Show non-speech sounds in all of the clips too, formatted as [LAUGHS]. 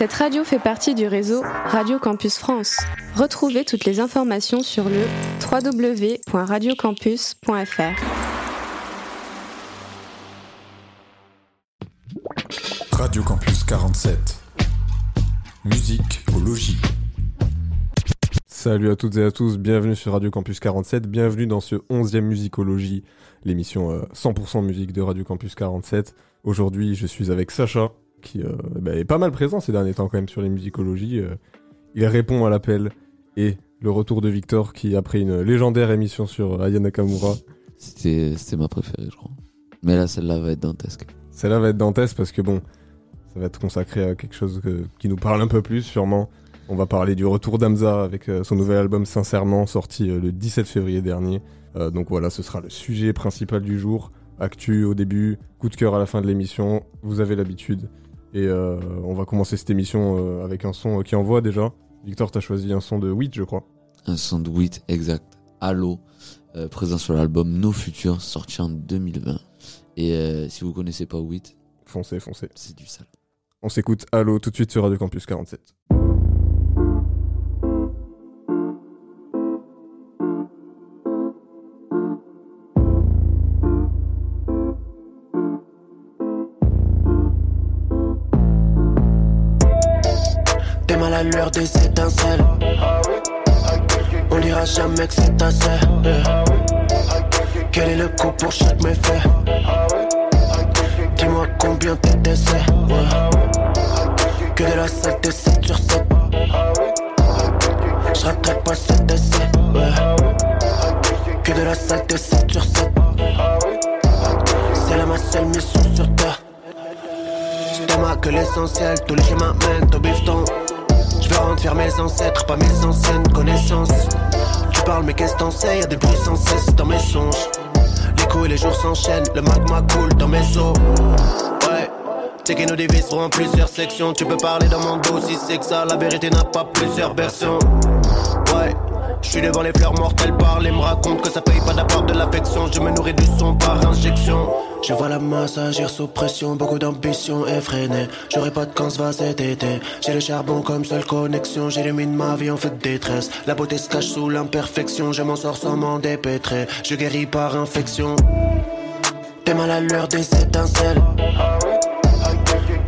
Cette radio fait partie du réseau Radio Campus France. Retrouvez toutes les informations sur le www.radiocampus.fr. Radio Campus 47. Musique au logis. Salut à toutes et à tous, bienvenue sur Radio Campus 47, bienvenue dans ce 11e Musicologie, l'émission euh, 100% musique de Radio Campus 47. Aujourd'hui, je suis avec Sacha, qui euh, bah, est pas mal présent ces derniers temps quand même sur les musicologies. euh. il répond à l'appel et le retour de Victor qui, après une légendaire émission sur Aya Nakamura, C'était ma préférée, je crois. Mais là, celle-là va être dantesque. celle-là va être dantesque parce que bon, ça va être consacré à quelque chose que- qui nous parle un peu plus sûrement. On va parler du retour d'Amza avec euh, son nouvel album Sincèrement sorti le 17 février dernier. Donc voilà, ce sera le sujet principal du jour. Actu au début, coup de cœur à la fin de l'émission, vous avez l'habitude. Et euh, on va commencer cette émission euh, avec un son euh, qui envoie déjà. Victor, t'as choisi un son de Wheat, je crois. Un son de Wheat exact. Halo, euh, présent sur l'album Nos Futurs, sorti en 2020. Et euh, si vous connaissez pas Wheat, Foncez, foncez. c'est du sale. On s'écoute Allo tout de suite sur Radio Campus 47. Des étincelles. On dira jamais que c'est assez. yeah. Quel est le coût pour chaque méfait? Dis-moi combien tes décès. Que de la saleté 7 sur 7. Je pas cet essai. Que de la saleté 7 sur 7. C'est là ma seule mission sur terre. J't'aime que l'essentiel, tous les chemins mènent au bifton. Fier mes ancêtres, pas mes anciennes connaissances. Tu parles, mais qu'est-ce t'en sais? Y'a des bruits sans cesse dans mes songes. Les coups et les jours s'enchaînent, le magma coule dans mes os. Ouais. C'est qu'ils nous diviseront en plusieurs sections. Tu peux parler dans mon dos si c'est que ça. La vérité n'a pas plusieurs versions. Ouais. Je suis devant les fleurs mortes, elles parlent et me racontent que ça paye pas d'avoir de l'affection. Je me nourris du son par injection. Je vois la masse agir sous pression, beaucoup d'ambition effrénée. J'aurai pas de quand va cet été. J'ai le charbon comme seule connexion, j'élimine ma vie en feu de détresse. La beauté se cache sous l'imperfection, je m'en sors sans m'en dépêtrer. Je guéris par infection. T'es mal à l'heure des étincelles.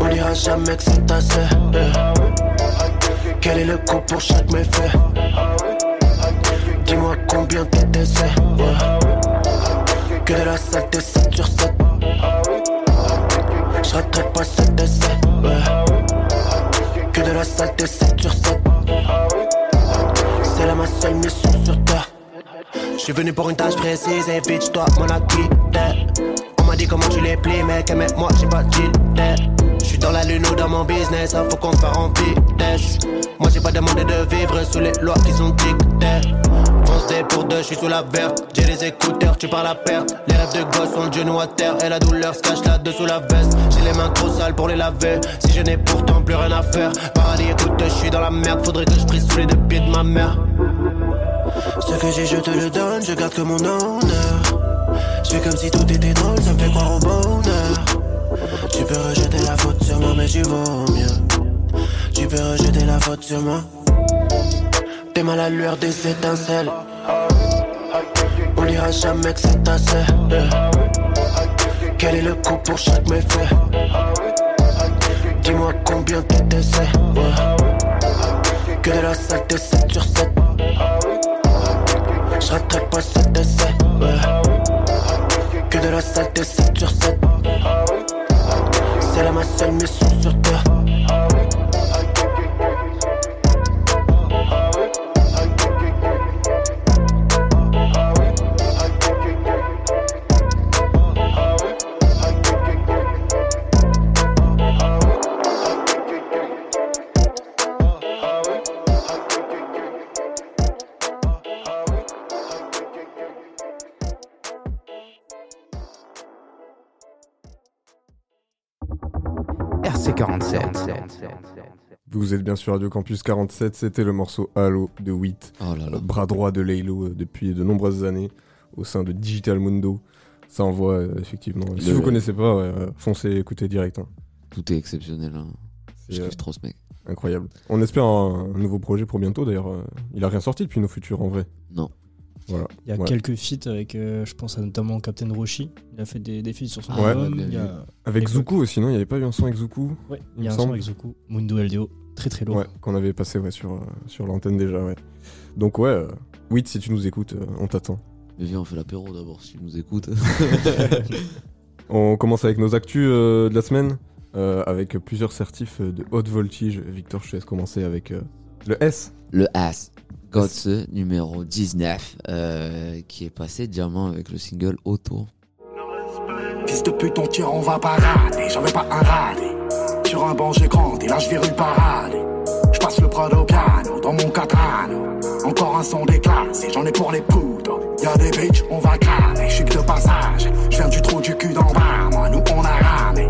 On dira jamais que c'est assez. Quel est le coût pour chaque méfait? Dis-moi combien ouais. Que de la saleté 7 sur 7 Je pas cet essai ouais. Que de la saleté 7 sur 7 C'est là ma seule mission sur terre. Je suis venu pour une tâche précise et je dois m'en acquitter On m'a dit comment tu les plies mec mais moi j'ai pas d'idée dans la lune ou dans mon business hein, Faut qu'on se part en vitesse. Moi j'ai pas demandé de vivre sous les lois qui sont dictées. Fonce des pour deux, je suis sous la verte. J'ai les écouteurs, tu parles à perte. Les rêves de gosse ont le genou à terre. Et la douleur se cache là-dessous la veste. J'ai les mains trop sales pour les laver. Si je n'ai pourtant plus rien à faire Paradis écoute, je suis dans la merde. Faudrait que je prise sous les deux pieds de ma mère. Ce que j'ai je te le donne, je garde que mon honneur. Je comme si tout était drôle, ça me fait croire au bonheur Tu peux rejeter la faute sur moi mais tu vaux mieux Tu peux rejeter la faute sur moi T'es mal à l'heure des étincelles On dira jamais que c'est assez yeah. Quel est le coût pour chaque méfait? Dis-moi combien tes décès ouais. Que de la saleté 7 sur 7 Je pas cet essai ouais. Que de la saleté 7 sur 7 C'est là ma Vous êtes bien sur Radio Campus 47, c'était le morceau Halo de Wheat. Oh là là. le bras droit de Laylo euh, depuis de nombreuses années au sein de Digital Mundo. Ça envoie euh, effectivement. Si vous connaissez pas, ouais, euh, foncez écoutez direct. hein. Tout est exceptionnel. Hein. C'est, Je euh, kiffe trop ce mec. Incroyable. On espère un, un nouveau projet pour bientôt d'ailleurs. euh, Il a rien sorti depuis nos futurs en vrai. Non. Voilà. Il y a Ouais. quelques feats avec, euh, je pense à notamment Captain Roshi. Il a fait des, des feats sur son Ah, album. ouais, il y a, Avec. Zuku aussi, non? Il n'y avait pas eu un son avec Zuku ouais, Il y a un son avec Zuku, Mundo LDO, très très lourd. Ouais, qu'on avait passé ouais, sur, euh, sur l'antenne déjà, ouais. Donc ouais, euh, Wit, si tu nous écoutes, euh, on t'attend. Mais viens, on fait l'apéro d'abord si tu nous écoutes. [LAUGHS] On commence avec nos actus euh, de la semaine, euh, avec plusieurs certifs de haute voltige. Victor, je te laisse commencer avec euh, le S. Le As. Gotse numéro 19, euh, qui est passé diamant avec le single Auto. Fils de pute, on tire, on va parader. J'avais pas un radé. Sur un banc, j'ai grandi, là je virule parader. Je passe le Prado piano dans mon catano. Encore un son déclassé, j'en ai pour les poudres. Y'a des bitches, on va cramer. Je suis que de passage, je viens du trou du cul d'en bas. Moi, nous on a ramé.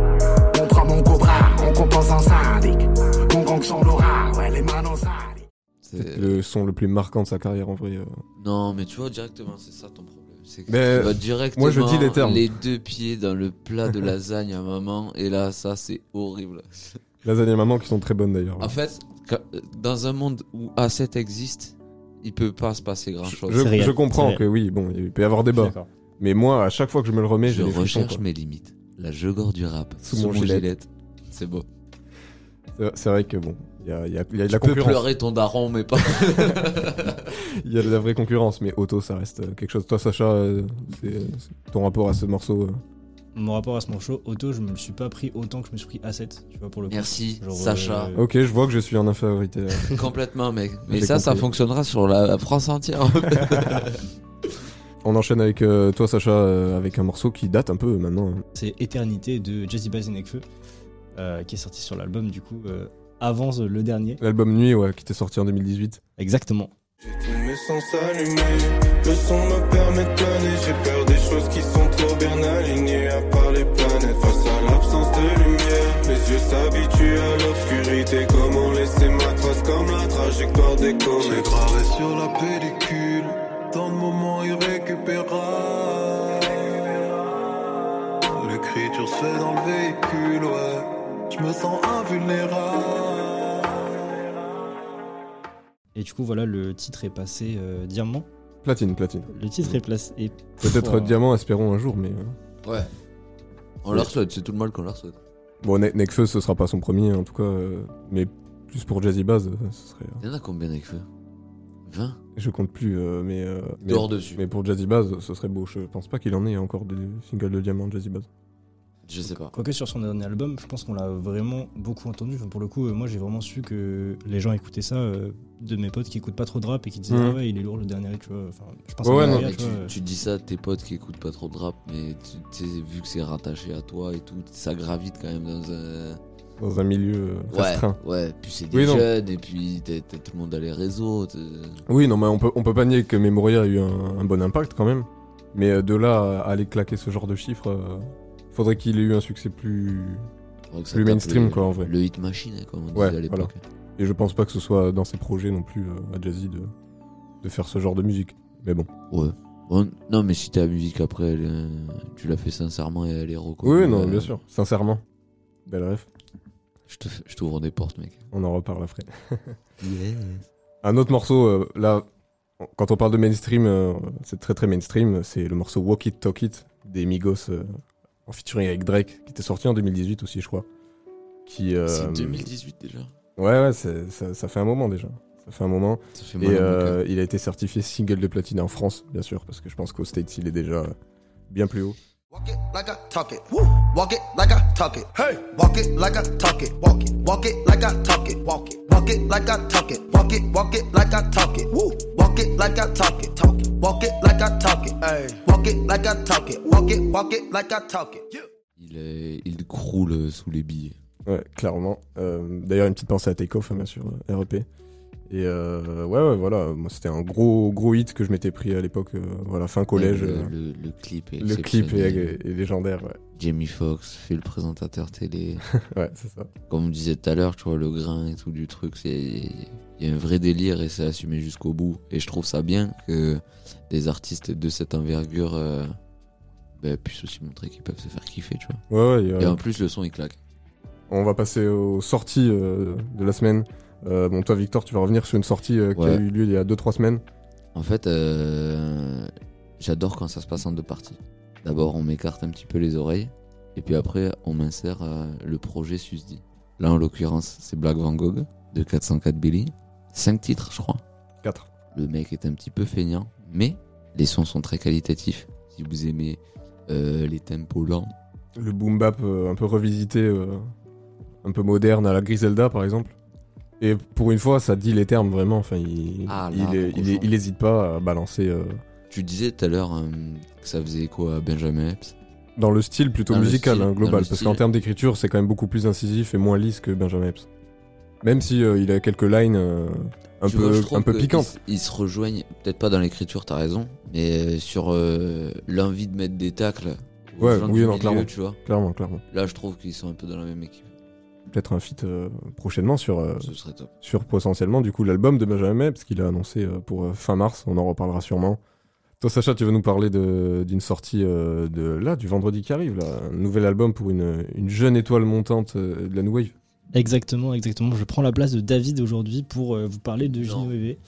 On prend mon cobra, on compose un syndic. Mon gang sans l'aura, ouais, les manos Le son le plus marquant de sa carrière en vrai. euh. Non, mais tu vois, directement, c'est ça ton problème. C'est que tu vas directement moi, je dis les termes. deux pieds dans le plat de lasagne à maman, et là, ça, c'est horrible. Lasagne et maman qui sont très bonnes d'ailleurs. En fait, quand- dans un monde où A7 existe, il peut pas se passer grand je, chose. je- comprends que oui, bon, il peut y avoir suis débat. Mais moi, à chaque fois que je me le remets, Je des recherche mes limites. La jugor du rap Sous sous, mon mon gilet. gilet. C'est beau. C'est- C'est vrai que bon, il y a, il y a- il y a de Tu la peux concurrence. pleurer ton daron, mais pas. [LAUGHS] Il y a de la vraie concurrence, mais Auto, ça reste euh, quelque chose. Toi, Sacha, euh, c'est ton rapport à ce morceau. euh, Mon rapport à ce morceau, auto, je me le suis pas pris autant que je me suis pris A7, tu vois, pour le coup. Merci, Genre, Sacha. euh, Ok, je vois que je suis en infériorité. [LAUGHS] Complètement, mec. Mais ça, ça fonctionnera sur la France entière. [LAUGHS] On enchaîne avec euh, toi, Sacha, euh, avec un morceau qui date un peu maintenant. hein. C'est Éternité de Jazzy Bass et Nekfeu, euh, qui est sorti sur l'album, du coup, euh, avant le dernier. L'album Nuit, ouais, qui était sorti en 2018. Exactement. J'ai tous mes sens allumés, le son me permet de planer. J'ai peur des choses qui sont trop bien alignées, à part les planètes. Face à l'absence de lumière, mes yeux s'habituent à l'obscurité. Comment laisser ma trace comme la trajectoire des comètes? J'ai gravé sur la pellicule, tant de moments irrécupérables. L'écriture se fait dans le véhicule, ouais. Je me sens invulnérable. Et du coup, voilà, le titre est passé euh, diamant. Platine, platine. Le titre est placé. Peut-être Oh. diamant, espérons un jour, mais. euh, Ouais. On leur souhaite, c'est tout le mal qu'on leur souhaite. Bon, Ne- Nekfeu, ce sera pas son premier, en tout cas. euh, Mais plus pour Jazzy Baz, euh, ce serait. Il y en a combien avec feu 20 Je compte plus, euh, mais. euh, mais- Dehors dessus. Mais pour Jazzy Baz, ce serait beau. Je pense pas qu'il en ait encore des singles de diamant Jazzy Baz. Je sais pas. Quoique sur son dernier album, je pense qu'on l'a vraiment beaucoup entendu. Enfin, pour le coup, euh, moi j'ai vraiment su que les gens écoutaient ça euh, de mes potes qui écoutent pas trop de rap et qui disaient Mhm. Ah ouais, il est lourd le dernier, tu vois. Enfin, je pense Ouais, à ouais, Maria, non, Mais tu tu, vois. tu dis ça à tes potes qui écoutent pas trop de rap, mais tu tu sais, vu que c'est rattaché à toi et tout, ça gravite quand même dans un. Dans un milieu euh, Ouais, restreint. ouais. Puis c'est des Oui, non. jeunes, et puis t'as t'as tout le monde a les réseaux. t'es- Oui, non, mais on peut, on peut pas nier que Memoria a eu un, un bon impact quand même. Mais euh, de là à aller claquer ce genre de chiffres, euh, faudrait qu'il ait eu un succès plus. Plus mainstream, le- quoi, en vrai. Le hit machine, comme on Ouais, disait à l'époque. Et je pense pas que ce soit dans ses projets non plus euh, à Jazzy de, de faire ce genre de musique. Mais bon. Ouais. Non, mais si ta musique après, elle, euh, tu l'as fait sincèrement et elle est reconnue. Oui, non, euh, bien sûr. Sincèrement. Belle ref. Je t'ouvre des portes, mec. On en reparle après. [LAUGHS] Un autre morceau, euh, là, quand on parle de mainstream, euh, c'est très très mainstream. C'est le morceau Walk It Talk It des Migos en featuring avec Drake, qui était sorti en 2018 aussi, je crois. Qui, euh, C'est 2018 déjà. Ouais, ouais, c'est- ça, ça fait un moment déjà. Ça fait un moment. Ça fait Et euh, il a été certifié single de platine en France, bien sûr, parce que je pense qu'au States, il est déjà bien plus haut. Walk it like I talk it. Woo. Walk it like I talk it. Hey. Walk it like I talk it. Walk it. Walk it like I talk it. Walk it. Walk it like I talk it. Walk it. Walk it like I talk it. Woo. Walk it like I talk it. Talk it. Walk it like I talk it. Hey. Walk it like I talk it. Walk it. Walk it like I talk it. Yeah. Il, est- il croule sous les billets. Ouais, clairement. Euh, D'ailleurs, une petite pensée à Takeoff, hein, bien sûr, euh, REP. Et euh, ouais, ouais, voilà, moi c'était un gros, gros hit que je m'étais pris à l'époque, euh, voilà, fin collège. Le, euh, le- le clip est le clip est, est légendaire, ouais. Jamie Foxx fait le présentateur télé. [LAUGHS] Ouais, c'est ça. Comme on disait tout à l'heure, tu vois, le grain et tout du truc, c'est. Il y a un vrai délire et c'est assumé jusqu'au bout. Et je trouve ça bien que des artistes de cette envergure euh, bah, puissent aussi montrer qu'ils peuvent se faire kiffer, tu vois. Ouais, ouais, a- Et en plus, le son il claque. On va passer aux sorties euh, de la semaine. Euh, bon, toi, Victor, tu vas revenir sur une sortie qui a eu lieu il y a 2-3 semaines. En fait, j'adore quand ça se passe en deux parties. D'abord, on m'écarte un petit peu les oreilles, et puis après, on m'insère le projet Susdi. Là, en l'occurrence, c'est Black Van Gogh de 404 Billy. Cinq titres, je crois. 4. Le mec est un petit peu feignant, mais les sons sont très qualitatifs. Si vous aimez euh, les tempos lents, Le boom bap euh, un peu revisité, euh, un peu moderne à la Griselda par exemple. Et pour une fois, ça dit les termes vraiment. Enfin, il, Ah, là, il, est- gros il, est- son. il hésite pas à balancer tu disais tout à l'heure que ça faisait écho à Benjamin Epps? dans le style plutôt Dans musical, style, hein, global. Parce qu'en termes d'écriture, c'est quand même beaucoup plus incisif et moins lisse que Benjamin Epps. Même si euh, il a quelques lines euh, un Tu peu, un peu piquantes. Ils, ils se rejoignent, peut-être pas dans l'écriture, t'as raison, mais euh, sur l'envie de mettre des tacles. aux Ouais, gens oui, du non, milieu, clairement. tu vois. Clairement, clairement. Là, je trouve qu'ils sont un peu dans la même équipe. Peut-être un feat prochainement sur, top. sur potentiellement du coup l'album de Benjamin Epps qu'il a annoncé pour fin mars. On en reparlera sûrement. Toi, Sacha, tu veux nous parler de- d'une sortie euh, de là, du vendredi qui arrive, là, un nouvel album pour une, une jeune étoile montante euh, de la New Wave. Exactement, exactement. Je prends la place de David aujourd'hui pour euh, vous parler de. Gino EV.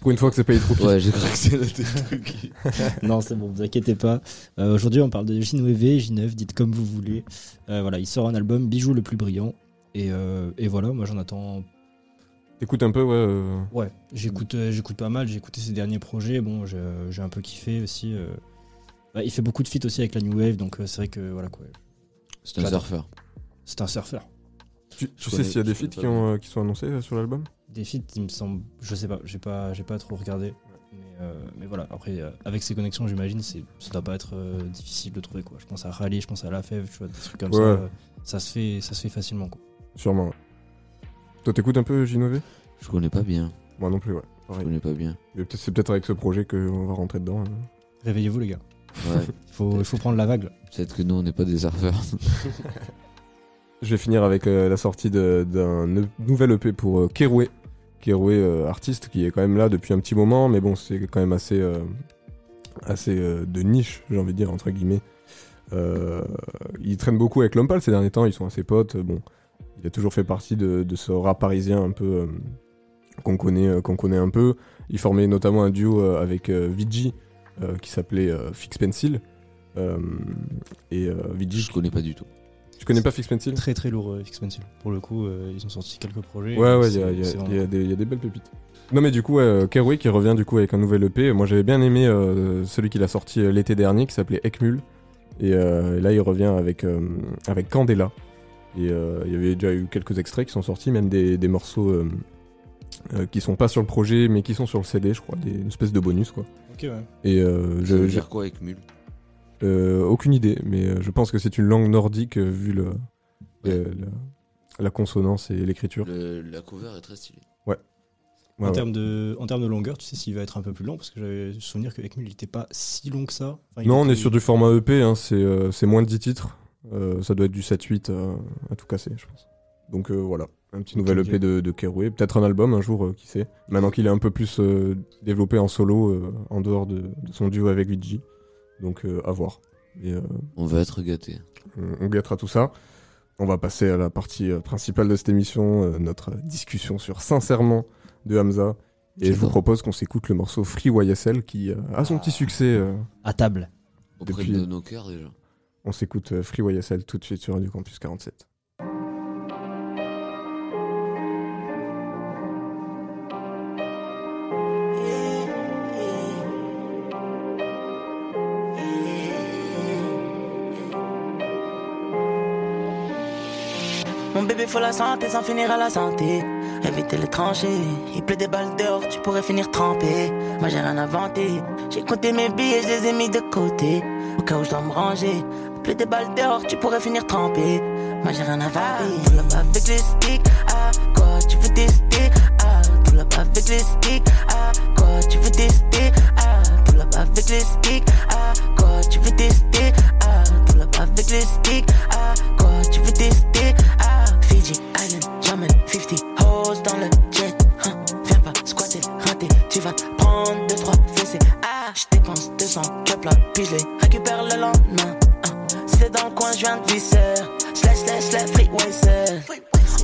Pour une fois que c'est pas trop Ouais, j'ai cru que c'était des trucs. [LAUGHS] non, c'est bon, vous inquiétez pas. Euh, Aujourd'hui, on parle de Gino EV, J9, dites comme vous voulez. Euh, voilà, il sort un album, Bijou le plus brillant. Et, euh, et voilà, moi j'en attends. T'écoutes un peu, ouais. euh, Ouais, j'écoute, euh, j'écoute pas mal. J'ai écouté ses derniers projets. Bon, j'ai un peu kiffé aussi. euh. Bah, il fait beaucoup de feats aussi avec la New Wave, donc euh, c'est vrai que voilà quoi. C'est un surfeur. C'est un surfeur. Tu, tu Je sais s'il y a des je feats qui, ont, euh, qui sont annoncés euh, sur l'album? Des feats, il me semble. Je sais pas, j'ai pas, j'ai pas trop regardé. Mais, euh, mais voilà, après, euh, avec ses connexions, j'imagine, c'est- ça doit pas être euh, difficile de trouver quoi. Je pense à Rally, je pense à La Fève, tu vois, des trucs comme ça. Ouais. euh, ça, se fait, ça se fait facilement quoi. Sûrement. ouais. Toi, t'écoutes un peu Ginové Je connais pas bien. Moi non plus, ouais. Je Pareil. connais pas bien. Mais peut-être- C'est peut-être avec ce projet qu'on va rentrer dedans. hein. Réveillez-vous, les gars. Ouais. [LAUGHS] Il faut, il faut prendre la vague. là. Peut-être que nous, on n'est pas des surfeurs. [LAUGHS] Je vais finir avec euh, la sortie d'un nou- nouvel EP pour euh, Keroué. Keroué, euh, artiste qui est quand même là depuis un petit moment, mais bon, c'est quand même assez, assez de niche, j'ai envie de dire, entre guillemets. Il traîne beaucoup avec Lompal ces derniers temps, ils sont assez potes. Bon, il a toujours fait partie de, ce rap parisien un peu qu'on connaît, connaît un peu. Il formait notamment un duo avec Vigi qui s'appelait Fix Pencil. Et Vigi, Je connais pas du tout. Tu connais pas Fix Pencil? Très très lourd, euh, Fix Pencil. Pour le coup, euh, ils ont sorti quelques projets. Ouais, ouais, il y y a- y des il y a des belles pépites. Non, mais du coup, euh, Keroué qui revient du coup avec un nouvel EP. Moi, j'avais bien aimé euh, celui qu'il a sorti l'été dernier qui s'appelait Ekmul. Et, euh, et là, il revient avec, euh, avec Candela. Et euh, il y avait déjà eu quelques extraits qui sont sortis, même des, des morceaux euh, euh, qui sont pas sur le projet, mais qui sont sur le CD, je crois, des, une espèce de bonus, quoi. Ok, ouais. Et euh, Ça je, veut j'ai dire quoi avec mule euh, aucune idée, mais euh, je pense que c'est une langue nordique euh, vu le, Ouais. euh, la, la consonance et l'écriture. La cover est très stylée. Ouais, en, ouais. termes de, en termes de longueur, tu sais s'il va être un peu plus long Parce que j'avais souvenir que Ekmul il était pas si long que ça. Enfin, Non, on est sur du format EP, hein, c'est euh, c'est moins de 10 titres. Euh, ça doit être du 7-8 euh, à tout casser, je pense. Donc euh, voilà, un petit nouvel EP de, de Keroué. Peut-être un album un jour, euh, qui sait. Maintenant qu'il est un peu plus euh, développé en solo, euh, en dehors de, de son duo avec Vigi. Donc euh, à voir. Et, euh, On va être gâtés. on, on guettera tout ça. On va passer à la partie euh, principale de cette émission, euh, notre discussion sur Sincèrement de Hamza. Et je vous propose qu'on s'écoute le morceau Free YSL qui euh, a son petit succès. euh, À table. Auprès Depuis- de nos cœurs déjà. On s'écoute Free YSL tout de suite sur Radio Campus 47. Faut la santé sans finir à la santé. Éviter les tranchées. Il pleut des balles dehors, tu pourrais finir trempé. Moi j'ai rien inventé. J'ai compté mes billets, je les ai mis de côté. Au cas où je dois me ranger. Pleut des balles dehors, tu pourrais finir trempé. Moi j'ai rien inventé. Tout là-bas avec les sticks. Ah, quoi tu veux tester? Ah, tout là-bas avec les sticks. Ah, quoi tu veux tester? Ah, tout là-bas avec les sticks. Ah, quoi tu veux tester? Ah, tout là-bas avec les sticks. Ah, quoi tu veux tester? Ah, 50 hoes dans le jet. Hein. Viens pas squatter, rater, tu vas prendre 2-3 fessées. Ah, je dépense 200, je plein, puis je récupère le lendemain. Hein. C'est dans le coin, je viens de visser. Slash, slash, slash, freeway, sir.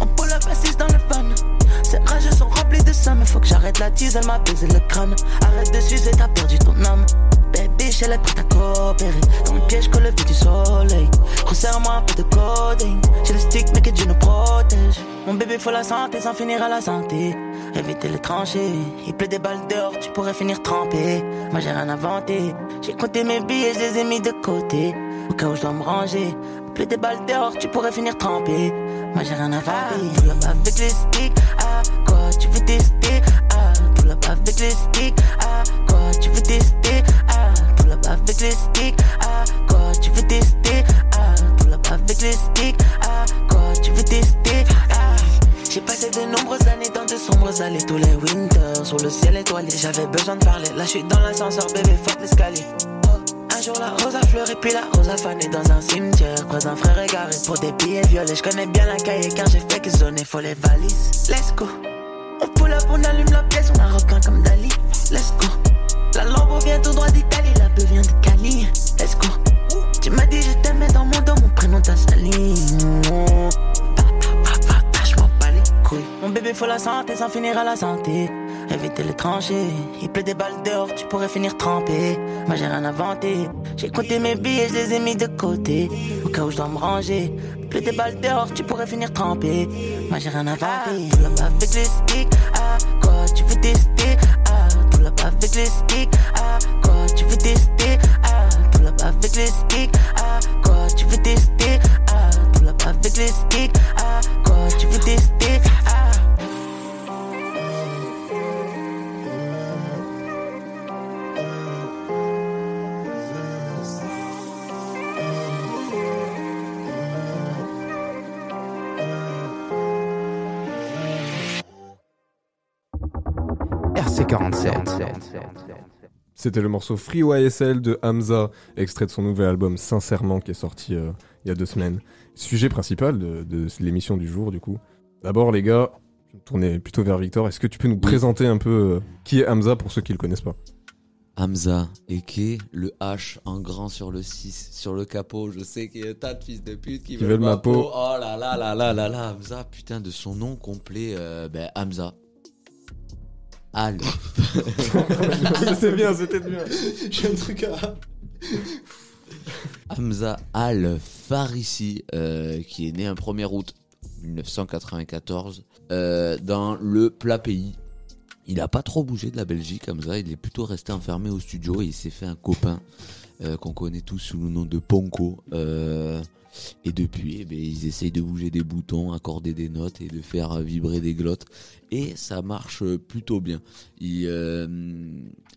On pull up assise dans le van. Ces rages sont remplis de ça, mais faut que j'arrête la tease, elle m'a baisé le crâne. Arrête de sucer, t'as perdu ton âme. Baby elle est prête à coopérer. Dans le piège, que le du soleil. Resserre-moi un peu de coding. J'ai le stick, mais que Dieu nous protège. Mon bébé, faut la santé sans finir à la santé. Éviter les tranchées. Il pleut des balles dehors, tu pourrais finir trempé. Moi, j'ai rien inventé. J'ai compté mes billets, je les ai mis de côté. Au cas où je dois me ranger. Il pleut des balles dehors, tu pourrais finir trempé. Moi, j'ai rien inventé. Pull up avec les sticks. Ah, quoi, tu veux tester? Ah, pull up avec les sticks. Ah, quoi, tu veux tester? Ah, up avec les sticks. Ah, quoi, tu veux tester? Ah, pull up avec les sticks. Ah, quoi, tu veux tester? Ah, j'ai passé de nombreuses années dans de sombres allées tous les winters sur le ciel étoilé. J'avais besoin de parler. Là, je suis dans l'ascenseur, bébé, fuck l'escalier. Un jour la rose a fleuri puis la rose a fané dans un cimetière Croise un frère égaré pour des billets violets Je connais bien la cahier car j'ai fait que zoner faut les valises Let's go On pull up, on allume la pièce, on a repeint comme Dali Let's go La Lambo vient tout droit d'Italie, la beuh vient de Cali Let's go Tu m'as dit je t'aimais dans mon dos, mon prénom t'a sali je m'en bats les couilles. Mon bébé faut la santé sans finir à la santé Éviter les tranchées, il pleut des balles dehors, tu pourrais finir trempé. Moi j'ai rien inventé, j'ai compté mes billets, je les ai mis de côté. Au cas où je dois me ranger, il pleut des balles dehors, tu pourrais finir trempé. Moi j'ai rien inventé. Up avec les sticks, ah quoi tu veux tester? Avec les sticks, ah quoi tu veux tester? Ah pull up avec les sticks, ah quoi tu veux tester? Ah pull up avec les sticks, ah quoi tu veux tester? Ah C'était le morceau Free YSL de Hamza, extrait de son nouvel album Sincèrement qui est sorti euh, il y a deux semaines. Sujet principal de, de l'émission du jour du coup. D'abord les gars, je vais me tourner plutôt vers Victor. Est-ce que tu peux nous présenter un peu euh, qui est Hamza pour ceux qui le connaissent pas? Hamza, et qui le H en grand sur le 6, sur le capot. Je sais qu'il y a un tas de fils de pute qui, veulent ma peau. Oh là là là là là là, Hamza, putain, de son nom complet, euh, ben Hamza. Al. [LAUGHS] C'est bien, c'était bien. J'ai un truc à. Hamza Al Farisi, euh, qui est né un 1er août 1994 euh, dans le plat pays. Il a pas trop bougé de la Belgique, Hamza. Il est plutôt resté enfermé au studio et il s'est fait un copain euh, qu'on connaît tous sous le nom de Ponko. Et depuis, eh ben, ils essayent de bouger des boutons, accorder des notes et de faire vibrer des glottes. Et ça marche plutôt bien. Il, euh,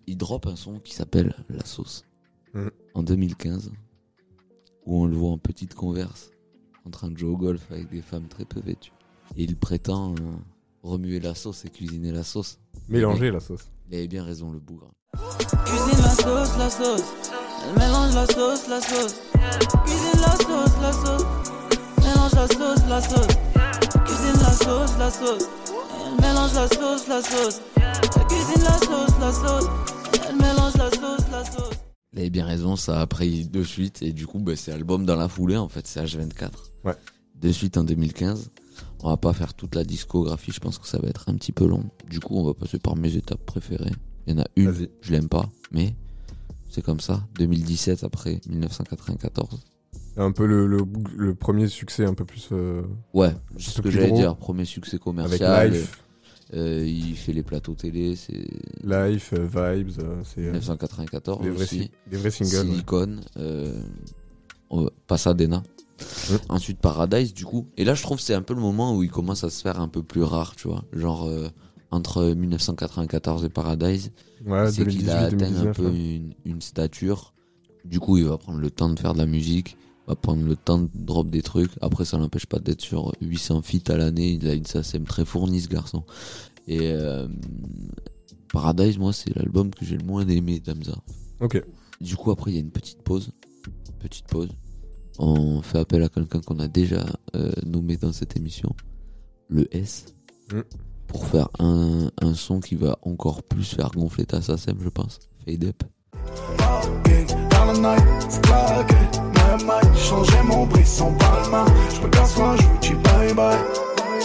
drop un son qui s'appelle La Sauce Mhm. en 2015, où on le voit en petite converse, en train de jouer au golf avec des femmes très peu vêtues. Et il prétend euh, remuer la sauce et cuisiner la sauce. Mélanger la sauce. Il avait bien raison, le bougre. Cuisine la sauce, la sauce. Elle mélange la sauce, la sauce. Cuisine la sauce, la sauce. Mélange la sauce, la sauce. Cuisine la sauce, la sauce. Elle mélange la sauce, la sauce. Elle cuisine la sauce, la sauce. Elle mélange la sauce, la sauce. Il avait bien raison, ça a pris de suite. Et du coup, bah, c'est album dans la foulée, en fait, c'est H24. Ouais. De suite en 2015. On va pas faire toute la discographie, je pense que ça va être un petit peu long. Du coup, on va passer par mes étapes préférées. Il y en a une, je l'aime pas, mais c'est comme ça. 2017 après 1994. Un peu le, le, le premier succès un peu plus euh, Ouais, c'est ce que j'allais dire. Premier succès avec commercial. Life, Euh, il fait les plateaux télé, c'est Life, euh, Vibes, euh, c'est euh, 1994 des, vrais, aussi. si- des vrais singles. ouais. Silicon, euh, euh, Pasadena. Ouais. Ensuite Paradise du coup. Et là je trouve que c'est un peu le moment où il commence à se faire un peu plus rare, tu vois. Genre euh, entre 1994 et Paradise, Ouais, c'est qu'il a atteint 2018-2019. un peu une, une stature. Du coup il va prendre le temps de faire de la musique, va prendre le temps de drop des trucs. Après ça l'empêche pas d'être sur 800 feats à l'année. Il a une SACEM très fournie ce garçon. Et euh, Paradise moi c'est l'album que j'ai le moins aimé d'Amza. Ok. Du coup, après, il y a une petite pause. Petite pause. On fait appel à quelqu'un qu'on a déjà euh, nommé dans cette émission, le S, Mm. Pour faire un, un son qui va encore plus faire gonfler ta SACEM, je pense. Fade up. Je je.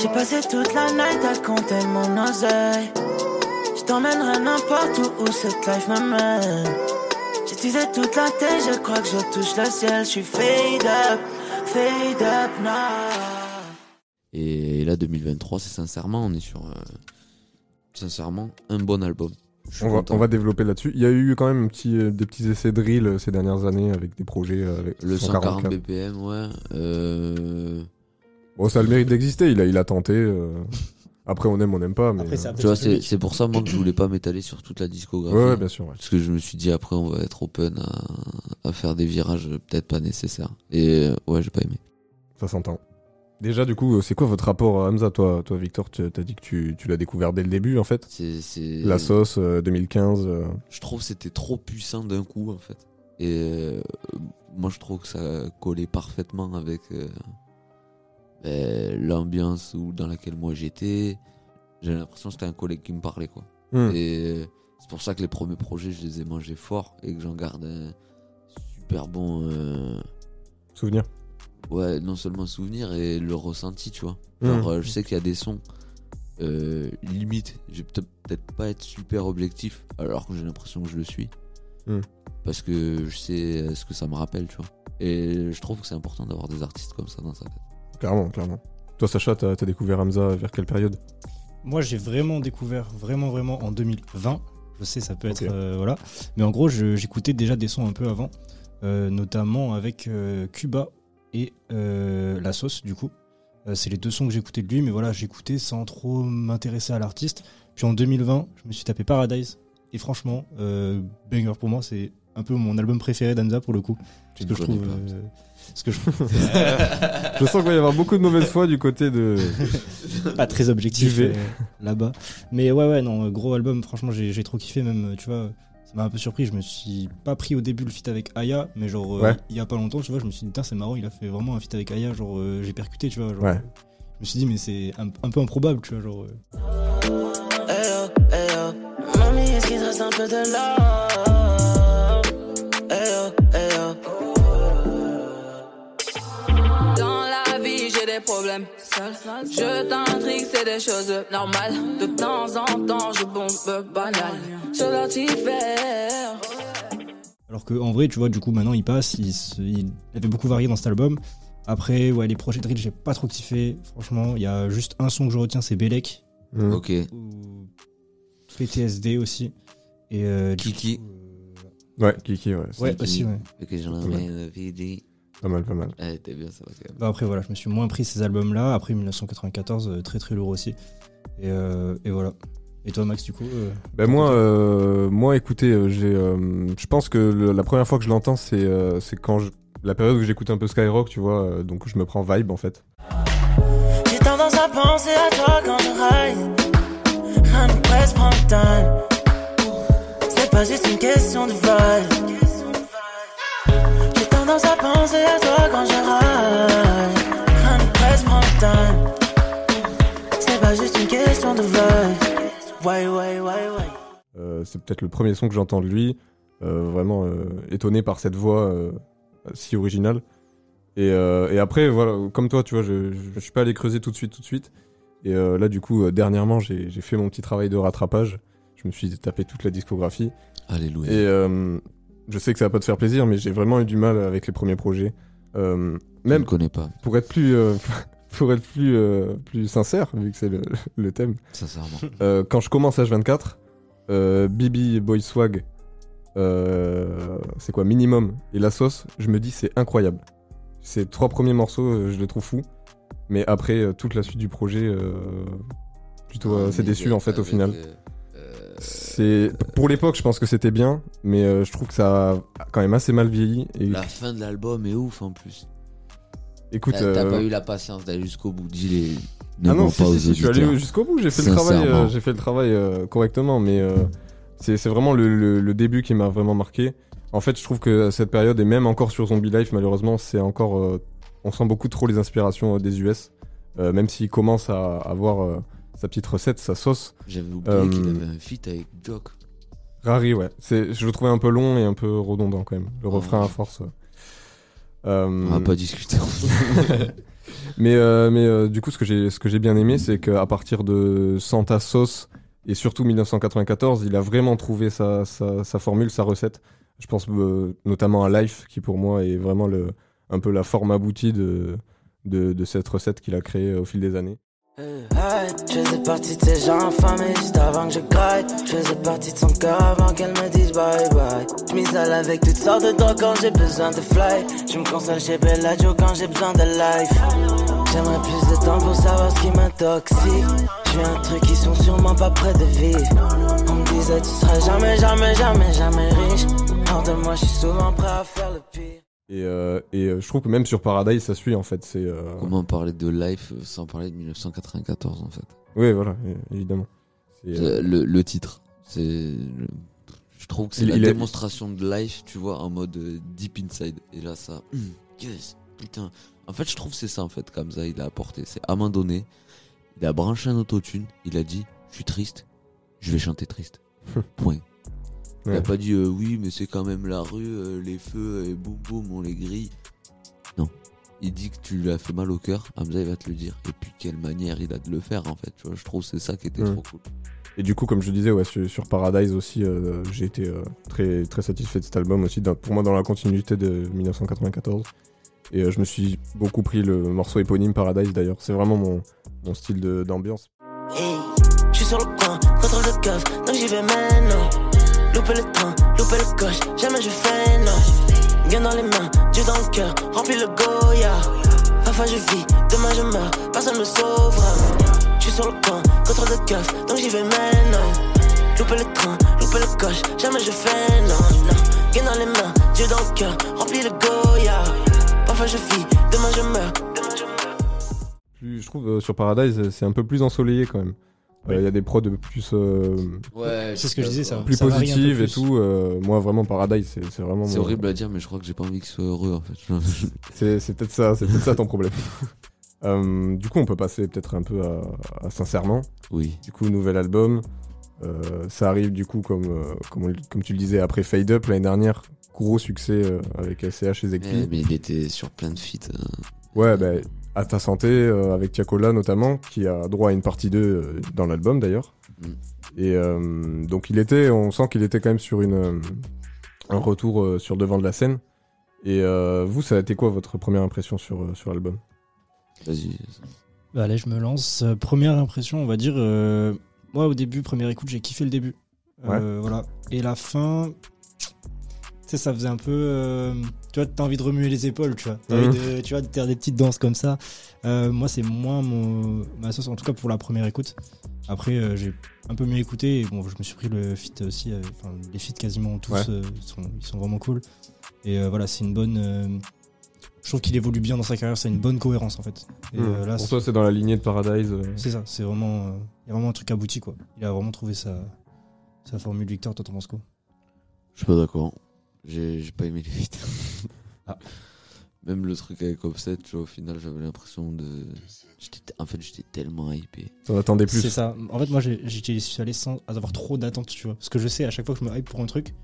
J'ai passé toute la night à compter mon oseille. t'emmènerai n'importe où, où cette life m'amène. J'utilisais toute la tête, je crois que je touche le ciel. Je suis fade up, fade up now. Et là, 2023, c'est sincèrement, on est sur. euh, sincèrement, un bon album. On va, content. on va développer là-dessus. Il y a eu quand même un petit, euh, des petits essais drill euh, ces dernières années avec des projets avec Le 140 140 BPM, ouais. Euh, Bon, ça a le mérite d'exister. Il a, il a tenté. euh. Après, on aime, on n'aime pas. Mais, Après, c'est après Tu vois, c'est pour ça, moi, que je voulais pas m'étaler sur toute la discographie. ouais, ouais, bien sûr. ouais. Parce que je me suis dit, après, on va être open à, à faire des virages peut-être pas nécessaires. Et ouais, j'ai pas aimé. Ça s'entend. Déjà, du coup, euh, c'est quoi votre rapport à Hamza Toi, toi Victor, tu as dit que tu, tu l'as découvert dès le début, en fait. C'est. c'est- La sauce, euh, 2015. euh, Je trouve que c'était trop puissant d'un coup, en fait. Et euh, moi, je trouve que ça collait parfaitement avec euh, ben, l'ambiance où- dans laquelle moi j'étais. J'ai l'impression que c'était un collègue qui me parlait, quoi. hmm. Et euh, c'est pour ça que les premiers projets, je les ai mangés fort et que j'en garde un super bon. euh, Souvenir. Ouais, non seulement souvenir et le ressenti, tu vois. Hmm. Genre, euh, je sais qu'il y a des sons, euh, limite, je vais peut-être pas être super objectif, alors que j'ai l'impression que je le suis. Hmm. Parce que je sais euh, ce que ça me rappelle, tu vois. Et je trouve que c'est important d'avoir des artistes comme ça dans sa tête. Clairement, clairement. Toi, Sacha, t'as as découvert Hamza vers quelle période? Moi, j'ai vraiment découvert, vraiment, vraiment en 2020. Je sais, ça peut être. Euh, voilà. Mais en gros, j'écoutais déjà des sons un peu avant, euh, notamment avec euh, Cuba et euh, La Sauce, du coup. Euh, c'est les deux sons que j'écoutais de lui, mais voilà, j'écoutais sans trop m'intéresser à l'artiste. Puis en 2020, je me suis tapé Paradise. Et franchement, euh, banger pour moi, c'est un peu mon album préféré d'Amza pour le coup. Ce que trouve. euh, ce que je trouve [LAUGHS] Je sens qu'il va y avoir beaucoup de mauvaise foi du côté de. [LAUGHS] pas très objectif euh, là-bas. Mais ouais, ouais, non, gros album, franchement, j'ai trop kiffé, même, tu vois, ça m'a un peu surpris. Je me suis pas pris au début le feat avec Aya, mais genre, euh, Ouais. il y a pas longtemps, tu vois, je me suis dit, putain, c'est marrant, il a fait vraiment un feat avec Aya, genre, euh, j'ai percuté, tu vois. Genre, Ouais. je me suis dit, mais c'est un, un peu improbable, tu vois, genre. euh. Mamie, est-ce qu'il te reste un peu de love? Des problèmes. Je t'intrigue, c'est des choses normales. De temps en temps, je bombe banal. Je t'y faire. Alors que en vrai, tu vois, du coup, maintenant il passe, il, se- il avait beaucoup varié dans cet album. Après, ouais, les projets de drill, j'ai pas trop kiffé. Franchement, il y a juste un son que je retiens, c'est Belek. Hmm. Ok. Ou PTSD aussi. Et euh, Kiki. coup, euh, Ouais, Kiki, ouais. Ouais, Kiki. aussi, ouais. Ok, j'en ai Ouais. Pas mal, pas mal. T'es bien, ça va quand même. Bah après voilà, je me suis moins pris ces albums-là. Après 1994, euh, très très lourd aussi. Et, euh, et voilà. Et toi Max du coup euh, Ben moi, euh, moi, écoutez, j'ai, euh, je pense que le- la première fois que je l'entends, c'est, euh, c'est quand je, la période où j'écoute un peu Skyrock, tu vois, euh, donc je me prends vibe en fait. J'ai tendance à penser à toi quand je ride. Rien ne presse, prends le time. C'est pas juste une question de vibe. J'ai tendance à penser à toi quand je ride. Rien ne presse, prends le time. C'est pas juste une question de vibe. Ouais, ouais, ouais, ouais. Euh, c'est peut-être le premier son que j'entends de lui, euh, vraiment euh, étonné par cette voix euh, si originale. Et, euh, et après, voilà, comme toi, tu vois, je, je, je suis pas allé creuser tout de suite, tout de suite. Et euh, là, du coup, euh, dernièrement, j'ai j'ai fait mon petit travail de rattrapage. Je me suis tapé toute la discographie. Alléluia. Et euh, je sais que ça va pas te faire plaisir, mais j'ai vraiment eu du mal avec les premiers projets. Euh, même connais pas, pour être plus, euh, [LAUGHS] pour être plus, euh, plus sincère, vu que c'est le, [LAUGHS] le thème. sincèrement. [LAUGHS] Euh, quand je commence H24, euh, Bibi Boy Swag, c'est quoi Minimum et la sauce, je me dis c'est incroyable. Ces trois premiers morceaux, je les trouve fous. Mais après, toute la suite du projet, plutôt Ah, c'est déçu en fait au final. C'est pour l'époque, je pense que c'était bien, mais euh, je trouve que ça a quand même assez mal vieilli. Et La fin de l'album est ouf en plus. écoute, T'as t'as euh, pas eu la patience d'aller jusqu'au bout. Dis-les. Ne ah non, si, pas si, si, je suis allé jusqu'au bout. J'ai fait le travail, euh, j'ai fait le travail correctement, mais c'est vraiment le, le- le début qui m'a vraiment marqué. En fait, je trouve que cette période et même encore sur Zombie Life, malheureusement, c'est encore, on sent beaucoup trop les inspirations des US, même s'il commence à avoir sa petite recette, sa sauce. J'avais oublié Euh, qu'il avait un feat avec Jock. Rari, ouais. C'est, je le trouvais un peu long et un peu redondant quand même. Le refrain à force. euh. On va pas discuter. [LAUGHS] mais euh, mais euh, du coup, ce que j'ai ce que j'ai bien aimé, c'est qu'à partir de Santa Sauce et surtout 1994, il a vraiment trouvé sa, sa, sa formule, sa recette. Je pense euh, notamment à Life, qui pour moi est vraiment le, un peu la forme aboutie de, de, de cette recette qu'il a créée au fil des années. Hey, je faisais partie de ces gens infamés juste avant que je graille. Je faisais partie de son cœur avant qu'elle me dise bye bye. Je m'isole avec toutes sortes de drogues quand j'ai besoin de fly. Je me console chez Bellagio quand j'ai besoin de life. J'aimerais plus de temps pour savoir ce qui m'intoxique. Je un truc qui sont sûrement pas près de vivre. On me disait tu seras jamais, jamais, jamais, jamais riche. Hors de moi, je suis souvent prêt à faire le pire. Et, euh, et euh, je trouve que même sur Paradise, ça suit en fait. C'est euh, Comment parler de Life sans parler de 1994 en fait? Oui, voilà, évidemment. Euh, Euh, le, le titre, c'est. Je trouve que c'est la il démonstration de life, tu vois, en mode deep inside. Et là, ça. hum, yes, putain. En fait, je trouve que c'est ça, en fait, Kamza, il a apporté. C'est à un moment donné, il a branché un autotune, il a dit Je suis triste, je vais chanter triste. [LAUGHS] Point. Il Ouais. a pas dit euh, Oui, mais c'est quand même la rue, euh, les feux, et boum boum, on les grille. Non. Il dit que tu lui as fait mal au cœur, Hamza, il va te le dire. Et puis, quelle manière il a de le faire, en fait. Tu vois, je trouve que c'est ça qui était trop cool. Et du coup, comme je disais, ouais, sur, sur Paradise aussi, euh, j'ai été euh, très, très satisfait de cet album aussi, dans- pour moi dans la continuité de 1994. Et euh, je me suis beaucoup pris le morceau éponyme Paradise d'ailleurs. C'est vraiment mon, mon style de- d'ambiance. Hey, je suis sur le coin, contrôle de coffre, donc j'y vais maintenant. Louper le train, louper le coche, jamais je fais non. Gain dans les mains, Dieu dans le cœur, remplis le Goya. Parfois je vis, demain je meurs, personne me sauvera. Suis sur le coin, contrôle de coffre, donc j'y vais maintenant. Louper le train, louper le coche, jamais je fais non, non. Gain dans les mains, Dieu dans le cœur, remplis le Goya. Parfois je vis, demain je meurs, je je trouve euh, sur Paradise, c'est un peu plus ensoleillé quand même. Euh, Il Oui. y a des prods plus, euh, Ouais, C'est ce que je disais, ça. plus ça positives et tout. euh, moi, vraiment, Paradise, c'est c'est vraiment. C'est horrible à dire, mais je crois que j'ai pas envie qu'il soit heureux en fait. [LAUGHS] C'est c'est peut-être ça, c'est peut-être ça ton problème. [LAUGHS] Euh, du coup, on peut passer peut-être un peu à, à Sincèrement. oui. Du coup, nouvel album. Euh, ça arrive du coup, comme, euh, comme, on- comme tu le disais, après Fade Up l'année dernière. Gros succès euh, avec SCH et Zekli. Eh, mais il était sur plein de feats. Ouais, bah, à ta santé, euh, avec Tiakola notamment, qui a droit à une partie 2 euh, dans l'album d'ailleurs. Mm. Et euh, donc, il était, on sent qu'il était quand même sur une, un retour euh, sur devant de la scène. Et euh, vous, ça a été quoi votre première impression sur, euh, sur l'album? Vas-y. Bah, allez, je me lance. Première impression, on va dire. euh, moi, au début, première écoute, j'ai kiffé le début. Euh, Voilà. Et la fin. Tu sais, ça faisait un peu. euh, tu vois, t'as envie de remuer les épaules, tu vois. T'as envie de, tu vois, de faire des petites danses comme ça. Euh, moi, c'est moins mon, ma sauce, en tout cas pour la première écoute. Après, euh, j'ai un peu mieux écouté. Et bon, je me suis pris le feat aussi. euh, Enfin, les feats quasiment tous Ouais. euh, ils, sont, ils sont vraiment cool. Et euh, voilà, c'est une bonne. euh, je trouve qu'il évolue bien dans sa carrière. C'est une bonne cohérence en fait. Et, là, Pour c'est- toi, c'est dans la lignée de Paradise. euh, c'est ça, c'est vraiment. euh, Il y a vraiment un truc abouti, quoi. Il a vraiment trouvé sa, sa formule Victor, toi, t'en penses quoi? Je suis pas d'accord. J'ai pas aimé les feats. Ah. [LAUGHS] Même le truc avec Offset, tu vois, au final, j'avais l'impression de. j'étais- En fait, j'étais tellement hypé. T'en attendais plus. C'est ça. En fait, moi, suis allé sans avoir trop d'attentes, tu vois. Parce que je sais, à chaque fois que je me hype pour un truc,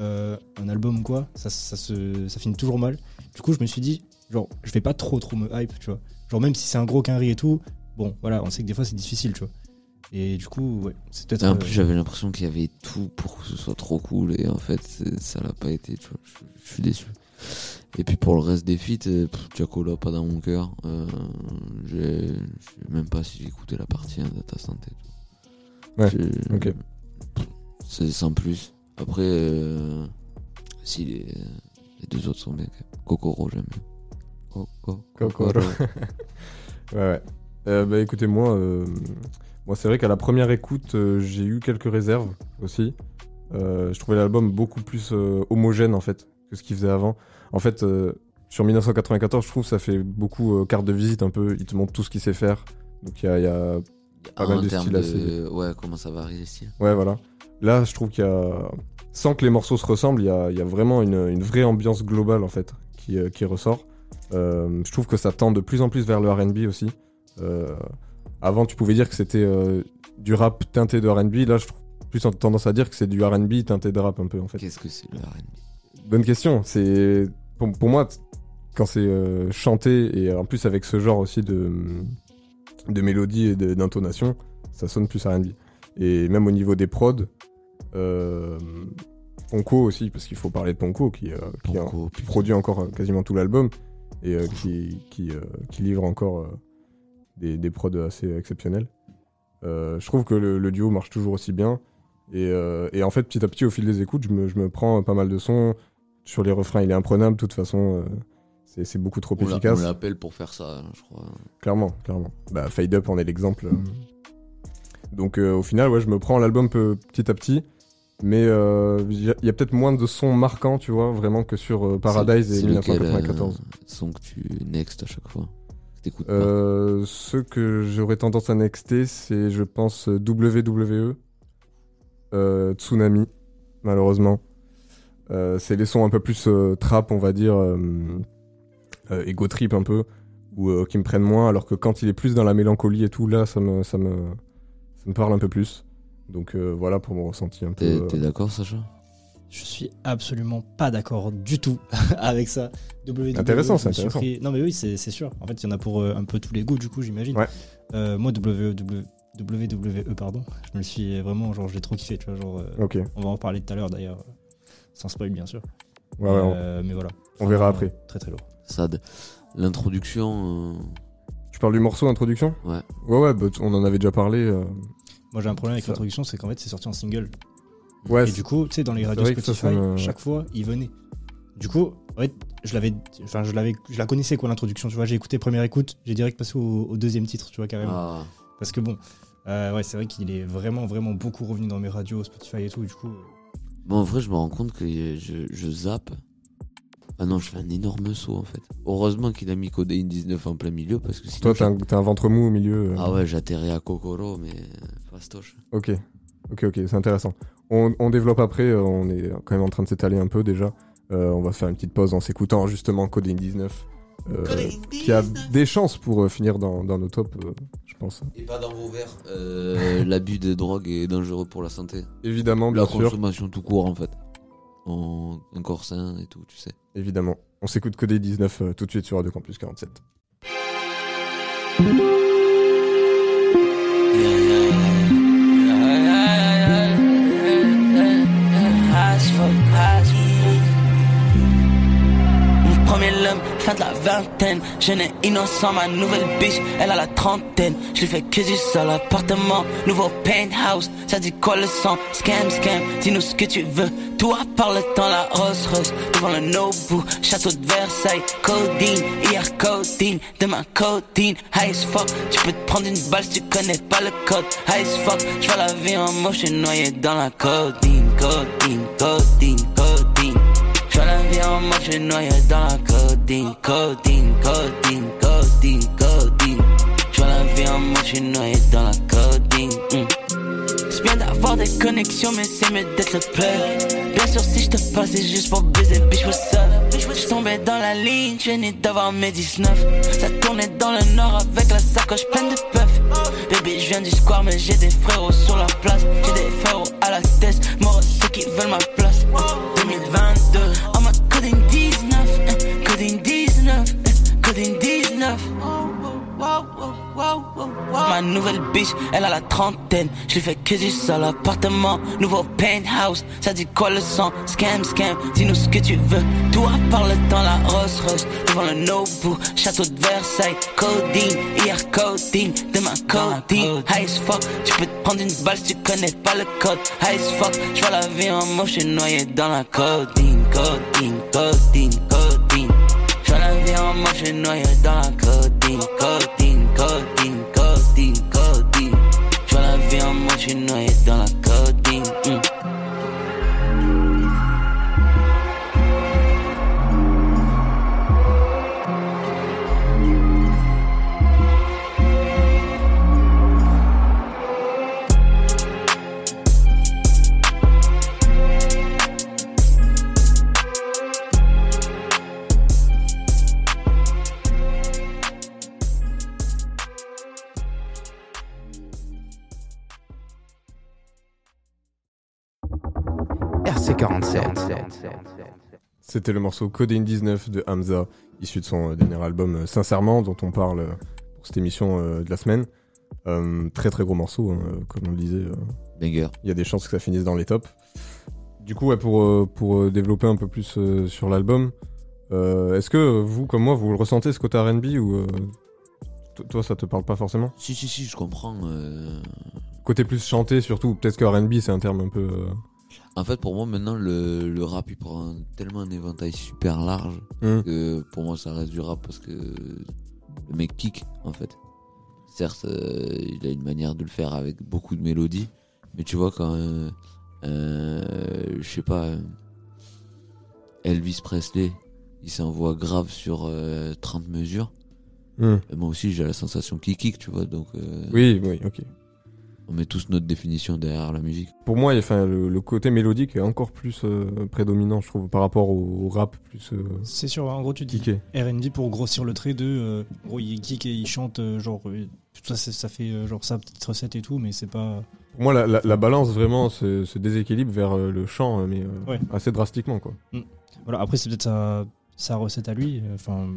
euh, un album ou quoi, ça, ça, se, ça finit toujours mal. Du coup, je me suis dit, genre, je vais pas trop, trop me hype, tu vois. Genre, même si c'est un gros quinri et tout, bon, voilà, on sait que des fois, c'est difficile, tu vois. Et du coup, ouais, c'est peut-être. Et en euh, plus, j'avais l'impression qu'il y avait tout pour que ce soit trop cool. Et en fait, ça l'a pas été, tu vois. Je, je suis déçu. Et puis pour le reste des feats, euh, pff, Giacola, pas dans mon cœur. Euh, je sais même pas si j'ai écouté la partie 1 de ta santé. Ouais, ok. C'est sans plus. Après, euh, si les, les deux autres sont bien. quand même. Kokoro, j'aime bien. Coco, Kokoro. [LAUGHS] ouais, ouais. Euh, bah écoutez, moi, euh, moi c'est vrai qu'à la première écoute, euh, j'ai eu quelques réserves aussi. Euh, je trouvais l'album beaucoup plus euh, homogène en fait que ce qu'il faisait avant. En fait, sur 1994, je trouve que ça fait beaucoup carte de visite un peu. Il te montre tout ce qu'il sait faire. Donc il y a, il y a- Pas mal en de styles de... Ouais, comment ça varie les styles Ouais, voilà. Là, je trouve qu'il y a. Sans que les morceaux se ressemblent, il y a, il y a vraiment une, une vraie ambiance globale en fait qui, qui ressort. Je trouve que ça tend de plus en plus vers le RB aussi. Euh, avant, tu pouvais dire que c'était euh, du rap teinté de RB. Là, je trouve plus en- tendance à dire que c'est du RB teinté de rap un peu en fait. Qu'est-ce que c'est le RB Bonne question. C'est pour, pour moi quand c'est euh, chanté et en plus avec ce genre aussi de de mélodie et d'intonation, ça sonne plus R&B. Et même au niveau des prods, euh, Ponko aussi, parce qu'il faut parler de Ponko, qui, euh, produit encore euh, quasiment tout l'album et euh, qui, qui, euh, qui livre encore euh, des, des prods assez exceptionnels. Euh, je trouve que le, le duo marche toujours aussi bien. Et, euh, et en fait, petit à petit, au fil des écoutes, je me, je me prends pas mal de sons. Sur les refrains, il est imprenable, de toute façon. euh, c'est c'est beaucoup trop On efficace. on l'appelle pour faire ça, je crois. Clairement, clairement. Bah, Fade Up en est l'exemple. Donc euh, au final, ouais, je me prends l'album petit à petit. Mais euh, il y a, peut-être moins de sons marquants, tu vois, vraiment que sur euh, Paradise C'est- et c'est lequel, 1994. euh, son que tu next à chaque fois? T'écoutes. Euh, ceux que j'aurais tendance à nexter, c'est, je pense, WWE, euh, Tsunami, malheureusement. Euh, c'est les sons un peu plus trap, on va dire, ego trip un peu, ou qui me prennent moins, alors que quand il est plus dans la mélancolie et tout, là, ça me, ça me, ça me parle un peu plus. Donc voilà pour mon ressenti un peu. T'es d'accord, Sacha? Je suis absolument pas d'accord du tout [LAUGHS] avec ça. WWE, Intéressant, c'est suis intéressant. pris- Non, mais oui, c'est sûr. En fait, il y en a pour euh, un peu tous les goûts, du coup, j'imagine. Ouais. Euh, moi, WWE, WWE, pardon, je me le suis vraiment, genre, j'ai trop kiffé, tu vois. Genre, euh, Ok. On va en parler tout à l'heure, d'ailleurs, euh, sans spoil, bien sûr. Ouais, ouais, on- mais voilà. on verra après. Très, très lourd. Sad. L'introduction. euh, Tu parles du morceau d'introduction? Ouais. Ouais, ouais, on en avait déjà parlé. euh. Moi, j'ai un problème avec l'introduction, c'est qu'en fait, c'est sorti en single. Ouais, Et du coup, tu sais, dans les radios Spotify, ça me- chaque fois, il venait. Du coup, en fait, je l'avais, enfin, je l'avais, je la connaissais quoi l'introduction. Tu vois, j'ai écouté première écoute, j'ai direct passé au, au deuxième titre, tu vois carrément. ah, Parce que bon, euh, ouais, c'est vrai qu'il est vraiment, vraiment beaucoup revenu dans mes radios Spotify et tout. Du coup, euh, Bon, en vrai, je me rends compte que je, je zappe. Ah non, je fais un énorme saut en fait. Heureusement qu'il a mis Codeine 19 en plein milieu parce que sinon. Toi, t'as un, ventre mou au milieu. euh. Ah ouais, j'atterris à Kokoro, mais fastoche. Ok, ok, ok, c'est intéressant. On, on développe après, euh, on est quand même en train de s'étaler un peu déjà. Euh, on va faire une petite pause en s'écoutant justement Codeine 19, euh, qui a des chances pour euh, finir dans, dans nos tops, euh, je pense. Et pas dans vos verres. Euh, [LAUGHS] L'abus de drogue est dangereux pour la santé. Évidemment, bien La sûr, consommation tout court en fait. En, un corps sain et tout, tu sais. évidemment. On s'écoute Codeine 19 euh, tout de suite sur Radio Campus 47. De la vingtaine. Jeune innocent, ma nouvelle biche, elle a la trentaine. Je lui fais que du sol, appartement, nouveau penthouse. Ça dit quoi le sang? Scam, scam, dis-nous ce que tu veux. Tout à part le temps, la Rolls Royce. Devant le Nobu, château de Versailles. Codeine, hier codeine, demain codeine. High as fuck, tu peux te prendre une balle si tu connais pas le code. High fuck, je vois la vie en moche noyé dans la codeine, codeine. Je et noyé dans la codeine, codeine, codeine, codeine, codeine. Je la vie en noyé dans la codeine. mm. C'est bien d'avoir des connexions, mais c'est mieux d'être le plug. Bien sûr, si je te parle, c'est juste pour baiser, bitch, what's up? Je tombais dans la ligne, je venais d'avoir mes 19. Ça tournait dans le nord avec la sacoche pleine de puff. Bébé, je viens du square, mais j'ai des frérots sur la place. J'ai des frérots à la tête, mort ceux qui veulent ma place. 2022, en mode coding 19, eh, coding 19, eh, coding 19. Ma nouvelle bitch, elle a la trentaine. Je lui fais que du sol, appartement, nouveau penthouse. Ça dit quoi le sang? Scam, scam, dis-nous ce que tu veux. Tout à part le temps, la Rolls Royce. Devant le Nobu, château de Versailles. Codeine, hier codeine, demain codeine. High as fuck, tu peux te prendre une balle si tu connais pas le code. High as fuck, je vois la vie en moche et noyé dans la codeine, codeine, codeine, codeine. Je vois la vie en moche et noyé dans la codeine, codeine, codeine, codeine, codeine. Je vois la vie en moche et noyé dans la RC47. C'était le morceau Codeine 19 de Hamza, issu de son euh, dernier album euh, Sincèrement, dont on parle euh, pour cette émission de la semaine. Euh, très très gros morceau, hein, comme on le disait. Banger. Il y a des chances que ça finisse dans les tops. Du coup, ouais, pour, pour développer un peu plus sur l'album, euh, est-ce que vous, comme moi, vous le ressentez ce côté RB ou euh, to- toi, ça te parle pas forcément? Si, si, si, je comprends. Côté plus chanté, surtout, peut-être que RB, c'est un terme un peu. En fait, pour moi, maintenant, le, le rap, il prend tellement un éventail super large Hmm. que pour moi, ça reste du rap parce que le mec kick, en fait. Certes, euh, il a une manière de le faire avec beaucoup de mélodies, mais tu vois, quand. euh, euh, je sais pas. euh, Elvis Presley, il s'envoie grave sur euh, 30 mesures. Et moi aussi, j'ai la sensation qu'il kick, tu vois, donc. euh, Oui, oui, ok. On met tous notre définition derrière la musique. Pour moi, enfin, le, le côté mélodique est encore plus euh, prédominant, je trouve, par rapport au, au rap plus euh, C'est sûr, en gros, tu dis. RB pour grossir le trait de. euh, gros, il kick et il chante, euh, genre. euh, tout ça, ça fait euh, genre sa petite recette et tout, mais c'est pas. Pour moi, la, la- la balance vraiment se, se déséquilibre vers euh, le chant, mais euh, Ouais. assez drastiquement, quoi. Voilà, après, c'est peut-être sa, sa recette à lui, euh, enfin.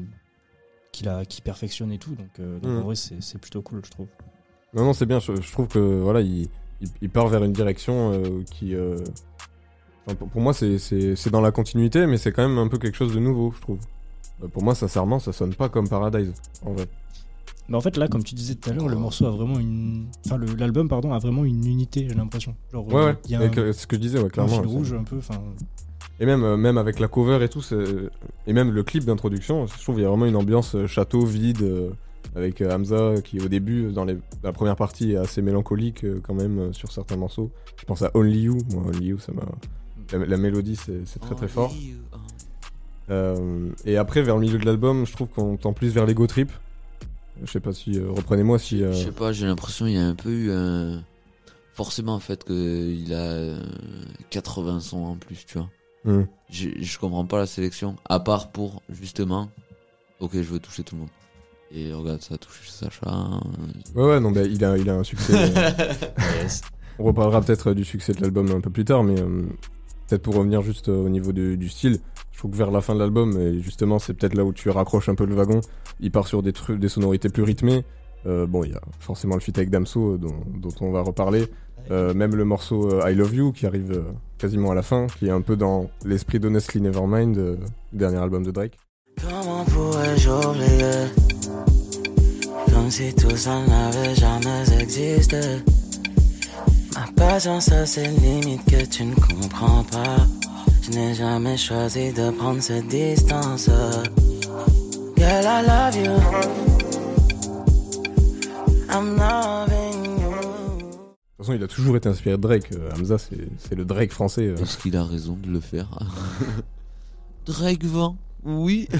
qu'il a qui perfectionne et tout, donc, euh, donc Mm. en vrai, c'est plutôt cool, je trouve. Non, non, c'est bien. Je, je trouve que voilà, il, il, il part vers une direction euh, qui, euh, enfin, pour, pour moi, c'est- c'est c'est dans la continuité, mais c'est quand même un peu quelque chose de nouveau, je trouve. Euh, pour moi, sincèrement, ça sonne pas comme Paradise, en vrai. Mais en fait, là, comme tu disais tout à l'heure, le morceau a vraiment une. Enfin, le- l'album, pardon, a vraiment une unité, j'ai l'impression. Genre, Ouais, euh, ouais. il y a un, que- ce que je disais, ouais, un clairement. fil c'est- rouge un peu, enfin. Et même, euh, même avec la cover et tout, et même le clip d'introduction, je trouve qu'il y a vraiment une ambiance château vide, euh, avec euh, Hamza qui au début, dans les- la première partie, est assez mélancolique euh, quand même euh, sur certains morceaux. Je pense à Only You, moi Only You, ça m'a... La, la mélodie, c'est c'est très très fort. Euh, et après, vers le milieu de l'album, je trouve qu'on tend plus vers l'ego trip. Je sais pas si... euh, Reprenez-moi si... euh, Je sais pas, j'ai l'impression qu'il y a un peu eu un. Forcément, en fait, qu'il a euh, 80 sons en plus, tu vois. hmm. Je, je comprends pas la sélection, à part pour, justement, ok, je veux toucher tout le monde. Et regarde, ça a touché Sacha. Ouais, ouais, non, bah, il, a, il a un succès... [LAUGHS] On reparlera peut-être du succès de l'album un peu plus tard, mais euh, peut-être pour revenir juste euh, au niveau du, du style, je trouve que vers la fin de l'album, et justement c'est peut-être là où tu raccroches un peu le wagon, il part sur des trucs, des sonorités plus rythmées. Euh, bon, il y a forcément le feat avec Damso dont, dont on va reparler. Euh, même le morceau euh, I Love You qui arrive euh, quasiment à la fin, qui est un peu dans l'esprit d'Honestly Nevermind, euh, dernier album de Drake. Comment pourrais-je oublier Comme si tout ça n'avait jamais existé Ma patience a ses limites que tu ne comprends pas Je n'ai jamais choisi de prendre cette distance Girl, I love you I'm loving you De toute façon, il a toujours été inspiré de Drake. euh, Hamza, c'est le Drake français. euh. Est-ce qu'il a raison de le faire? [LAUGHS] Drake vent, oui. [LAUGHS]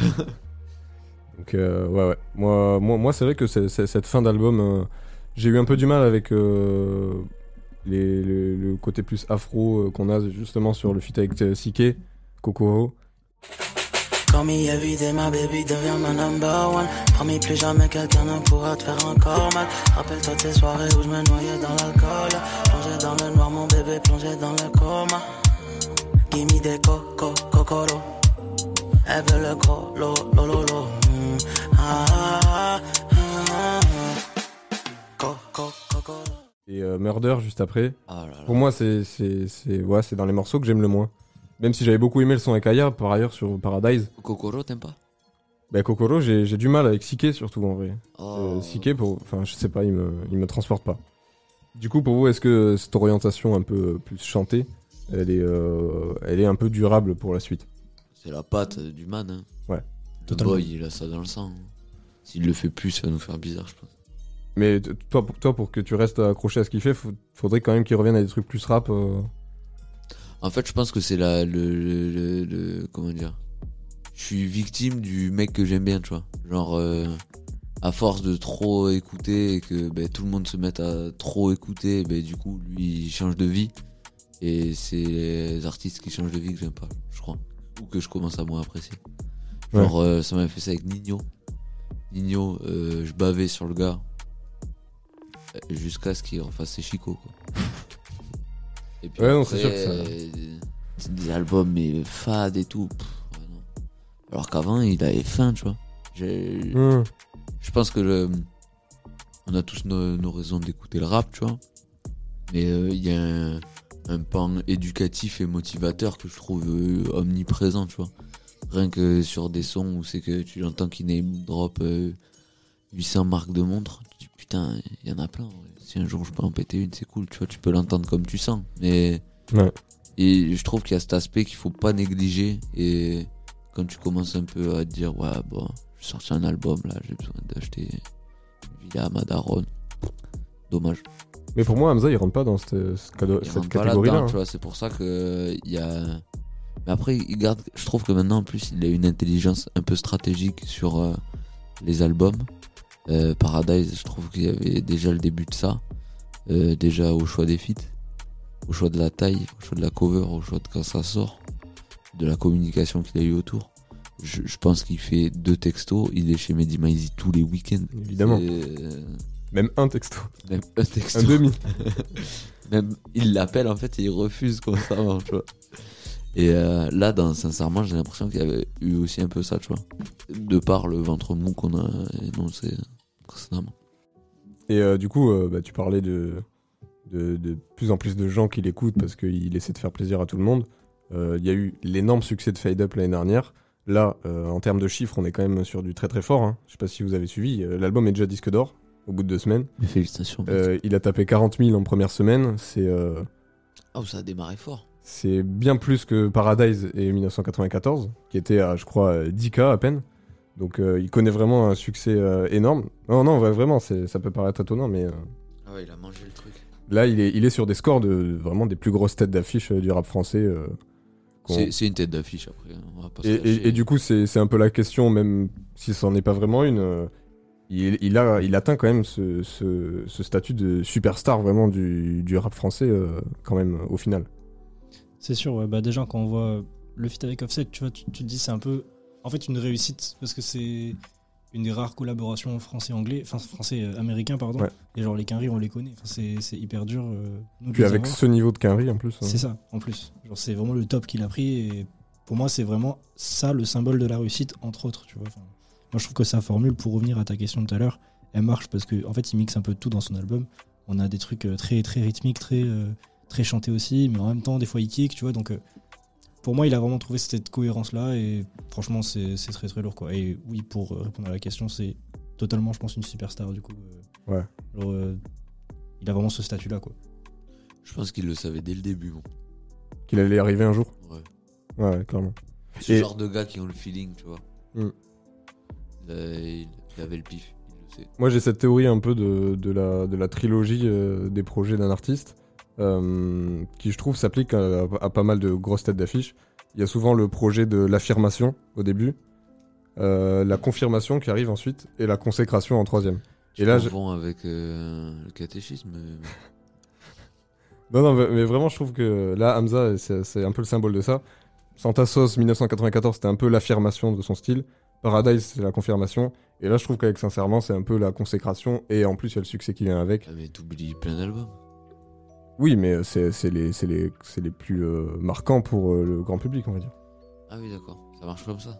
Donc euh, ouais ouais. Moi moi, moi c'est vrai que c'est- c'est- cette fin d'album euh, j'ai eu un peu du mal avec euh, les, le, le côté plus afro euh, qu'on a justement sur le feat avec euh, Sike, Kokoro. Comme il a vidé ma baby devient ma number one. Promis plus jamais quelqu'un ne pourra te faire encore mal. Rappelle-toi ces soirées où je me noyais dans l'alcool. Plongé dans le noir mon bébé plongé dans le coma. Give me des coco, cocoro. Elle veut le gros, lo, lo, lo, lo Et euh, Murder juste après. Ah là là. Pour moi c'est ouais, dans les morceaux que j'aime le moins. Même si j'avais beaucoup aimé le son avec Aya par ailleurs sur Paradise. Kokoro, t'aimes pas? Bah Kokoro j'ai du mal avec Sike surtout en vrai. oh. Euh, Sike pour enfin je sais pas, il me il me transporte pas. Du coup pour vous est-ce que cette orientation un peu plus chantée elle est euh, elle est un peu durable pour la suite? C'est la patte du man. Hein. Ouais. Le Totalement. boy, il a ça dans le sang. S'il le fait plus, ça va nous faire bizarre, je pense. Mais toi, pour- toi, pour que tu restes accroché à ce qu'il fait, faudrait quand même qu'il revienne à des trucs plus rap. euh. En fait, je pense que c'est la, le, le, le- le- Comment dire Je suis victime du mec que j'aime bien, tu vois. Genre, euh, à force de trop écouter et que ben, tout le monde se mette à trop écouter, ben, du coup, lui, il change de vie. Et c'est les artistes qui changent de vie que j'aime pas, je crois. Ou que je commence à moins apprécier. Genre, euh, ça m'avait fait ça avec Nino. Nino, euh, je bavais sur le gars. euh, Jusqu'à ce qu'il refasse ses chicots, quoi. Et puis Ouais, non, c'est sûr que ça- euh, des albums mais fades et tout. Pff, ouais, non. Alors qu'avant, il avait faim, tu vois. J'ai-. Je pense que le... on a tous nos, nos raisons d'écouter le rap, tu vois. Mais euh, il y a un, un pan éducatif et motivateur que je trouve omniprésent, tu vois. Rien que sur des sons où c'est que tu l'entends qui name drop euh, 800 marques de montre, tu dis putain, il y en a plein. Si un jour je peux en péter une, c'est cool, tu vois, tu peux l'entendre comme tu sens. Mais Ouais. et je trouve qu'il y a cet aspect qu'il faut pas négliger. Et quand tu commences un peu à te dire, ouais, bon, je sorti un album là, j'ai besoin d'acheter villa Madaron. Dommage. Mais pour moi, Hamza, il rentre pas dans cette, cette cette catégorie-là. hein. tu vois. C'est pour ça que il y a. Mais après, il garde. Je trouve que maintenant, en plus, il a une intelligence un peu stratégique sur euh, les albums. Euh, Paradise, je trouve qu'il y avait déjà le début de ça. Euh, déjà au choix des feats, au choix de la taille, au choix de la cover, au choix de quand ça sort, de la communication qu'il a eu autour. Je, je pense qu'il fait deux textos. Il est chez Mehdi Maizi tous les week-ends. Évidemment. Euh, Même un texto. même un texto. Un demi. [LAUGHS] Même il l'appelle en fait et il refuse constamment, tu vois. Et euh, là, dans, sincèrement, j'ai l'impression qu'il y avait eu aussi un peu ça, tu vois. De par le ventre mou qu'on a énoncé précédemment. Et euh, du coup, euh, bah, tu parlais de, de, de plus en plus de gens qui l'écoutent parce qu'il essaie de faire plaisir à tout le monde. Euh, Il y a eu l'énorme succès de Fade Up l'année dernière. Là, euh, en termes de chiffres, on est quand même sur du très très fort. Hein. Je sais pas si vous avez suivi. Euh, L'album est déjà disque d'or au bout de deux semaines. Félicitations. Euh, il a tapé 40 000 en première semaine. C'est euh, Oh, ça a démarré fort. C'est bien plus que Paradise et 1994, qui était à, je crois, euh, 10K à peine. Donc euh, il connaît vraiment un succès euh, énorme. Non, non, ouais, vraiment, ça peut paraître étonnant, mais... euh, Ah ouais, il a mangé le truc. Là, il est, il est sur des scores de vraiment des plus grosses têtes d'affiche euh, du rap français. euh, C'est une tête d'affiche après. On va pas se et, cacher. et- et du coup, c'est c'est un peu la question, même si ça n'en est pas vraiment une. euh, il, il a, il atteint quand même ce, ce- ce statut de superstar vraiment du, du rap français, euh, quand même, au final. C'est sûr, ouais. Bah déjà, quand on voit le feat avec Offset, tu vois, tu, tu te dis c'est un peu, en fait, une réussite parce que c'est une des rares collaborations français-anglais, enfin français-américain, pardon. Ouais. Et genre les Quinry, on les connaît. Enfin, c'est c'est hyper dur. euh, nous, Puis avec avoir. ce niveau de quinri en plus. hein. C'est ça, en plus. Genre, c'est vraiment le top qu'il a pris et pour moi, c'est vraiment ça le symbole de la réussite, entre autres, tu vois. Enfin, moi, je trouve que sa formule, pour revenir à ta question de tout à l'heure, elle marche parce que en fait, il mixe un peu tout dans son album. On a des trucs euh, très très rythmiques, très euh, très chantés aussi, mais en même temps, des fois, il kick, tu vois. Donc, euh, pour moi, il a vraiment trouvé cette cohérence là et franchement, c'est c'est très très lourd, quoi. Et oui, pour euh, répondre à la question, c'est totalement, je pense, une superstar du coup. euh, Ouais. genre, euh, il a vraiment ce statut là, quoi. Je pense qu'il le savait dès le début. Bon. Qu'il allait arriver un jour. Ouais. Ouais, clairement. Ce Et- genre de gars qui ont le feeling, tu vois. Mm. Euh, il, il avait le pif, il le sait. Moi, j'ai cette théorie un peu de, de, la, de la trilogie euh, des projets d'un artiste, qui, je trouve, s'applique à, à pas mal de grosses têtes d'affiche. Il y a souvent le projet de l'affirmation au début, euh, la confirmation qui arrive ensuite, et la consécration en troisième. Tu Et là, je- avec euh, le catéchisme. euh, [LAUGHS] Non, non, mais vraiment, je trouve que là, Hamza, c'est c'est un peu le symbole de ça. Santa Sauce 1994, c'était un peu l'affirmation de son style. Paradise, c'est la confirmation. Et là, je trouve qu'avec Sincèrement, c'est un peu la consécration. Et en plus, il y a le succès qui vient avec. Ah, mais t'oublies plein d'albums. Oui, mais c'est c'est les, c'est les, c'est les plus euh, marquants pour euh, le grand public, on va dire. Ah oui, d'accord. Ça marche comme ça.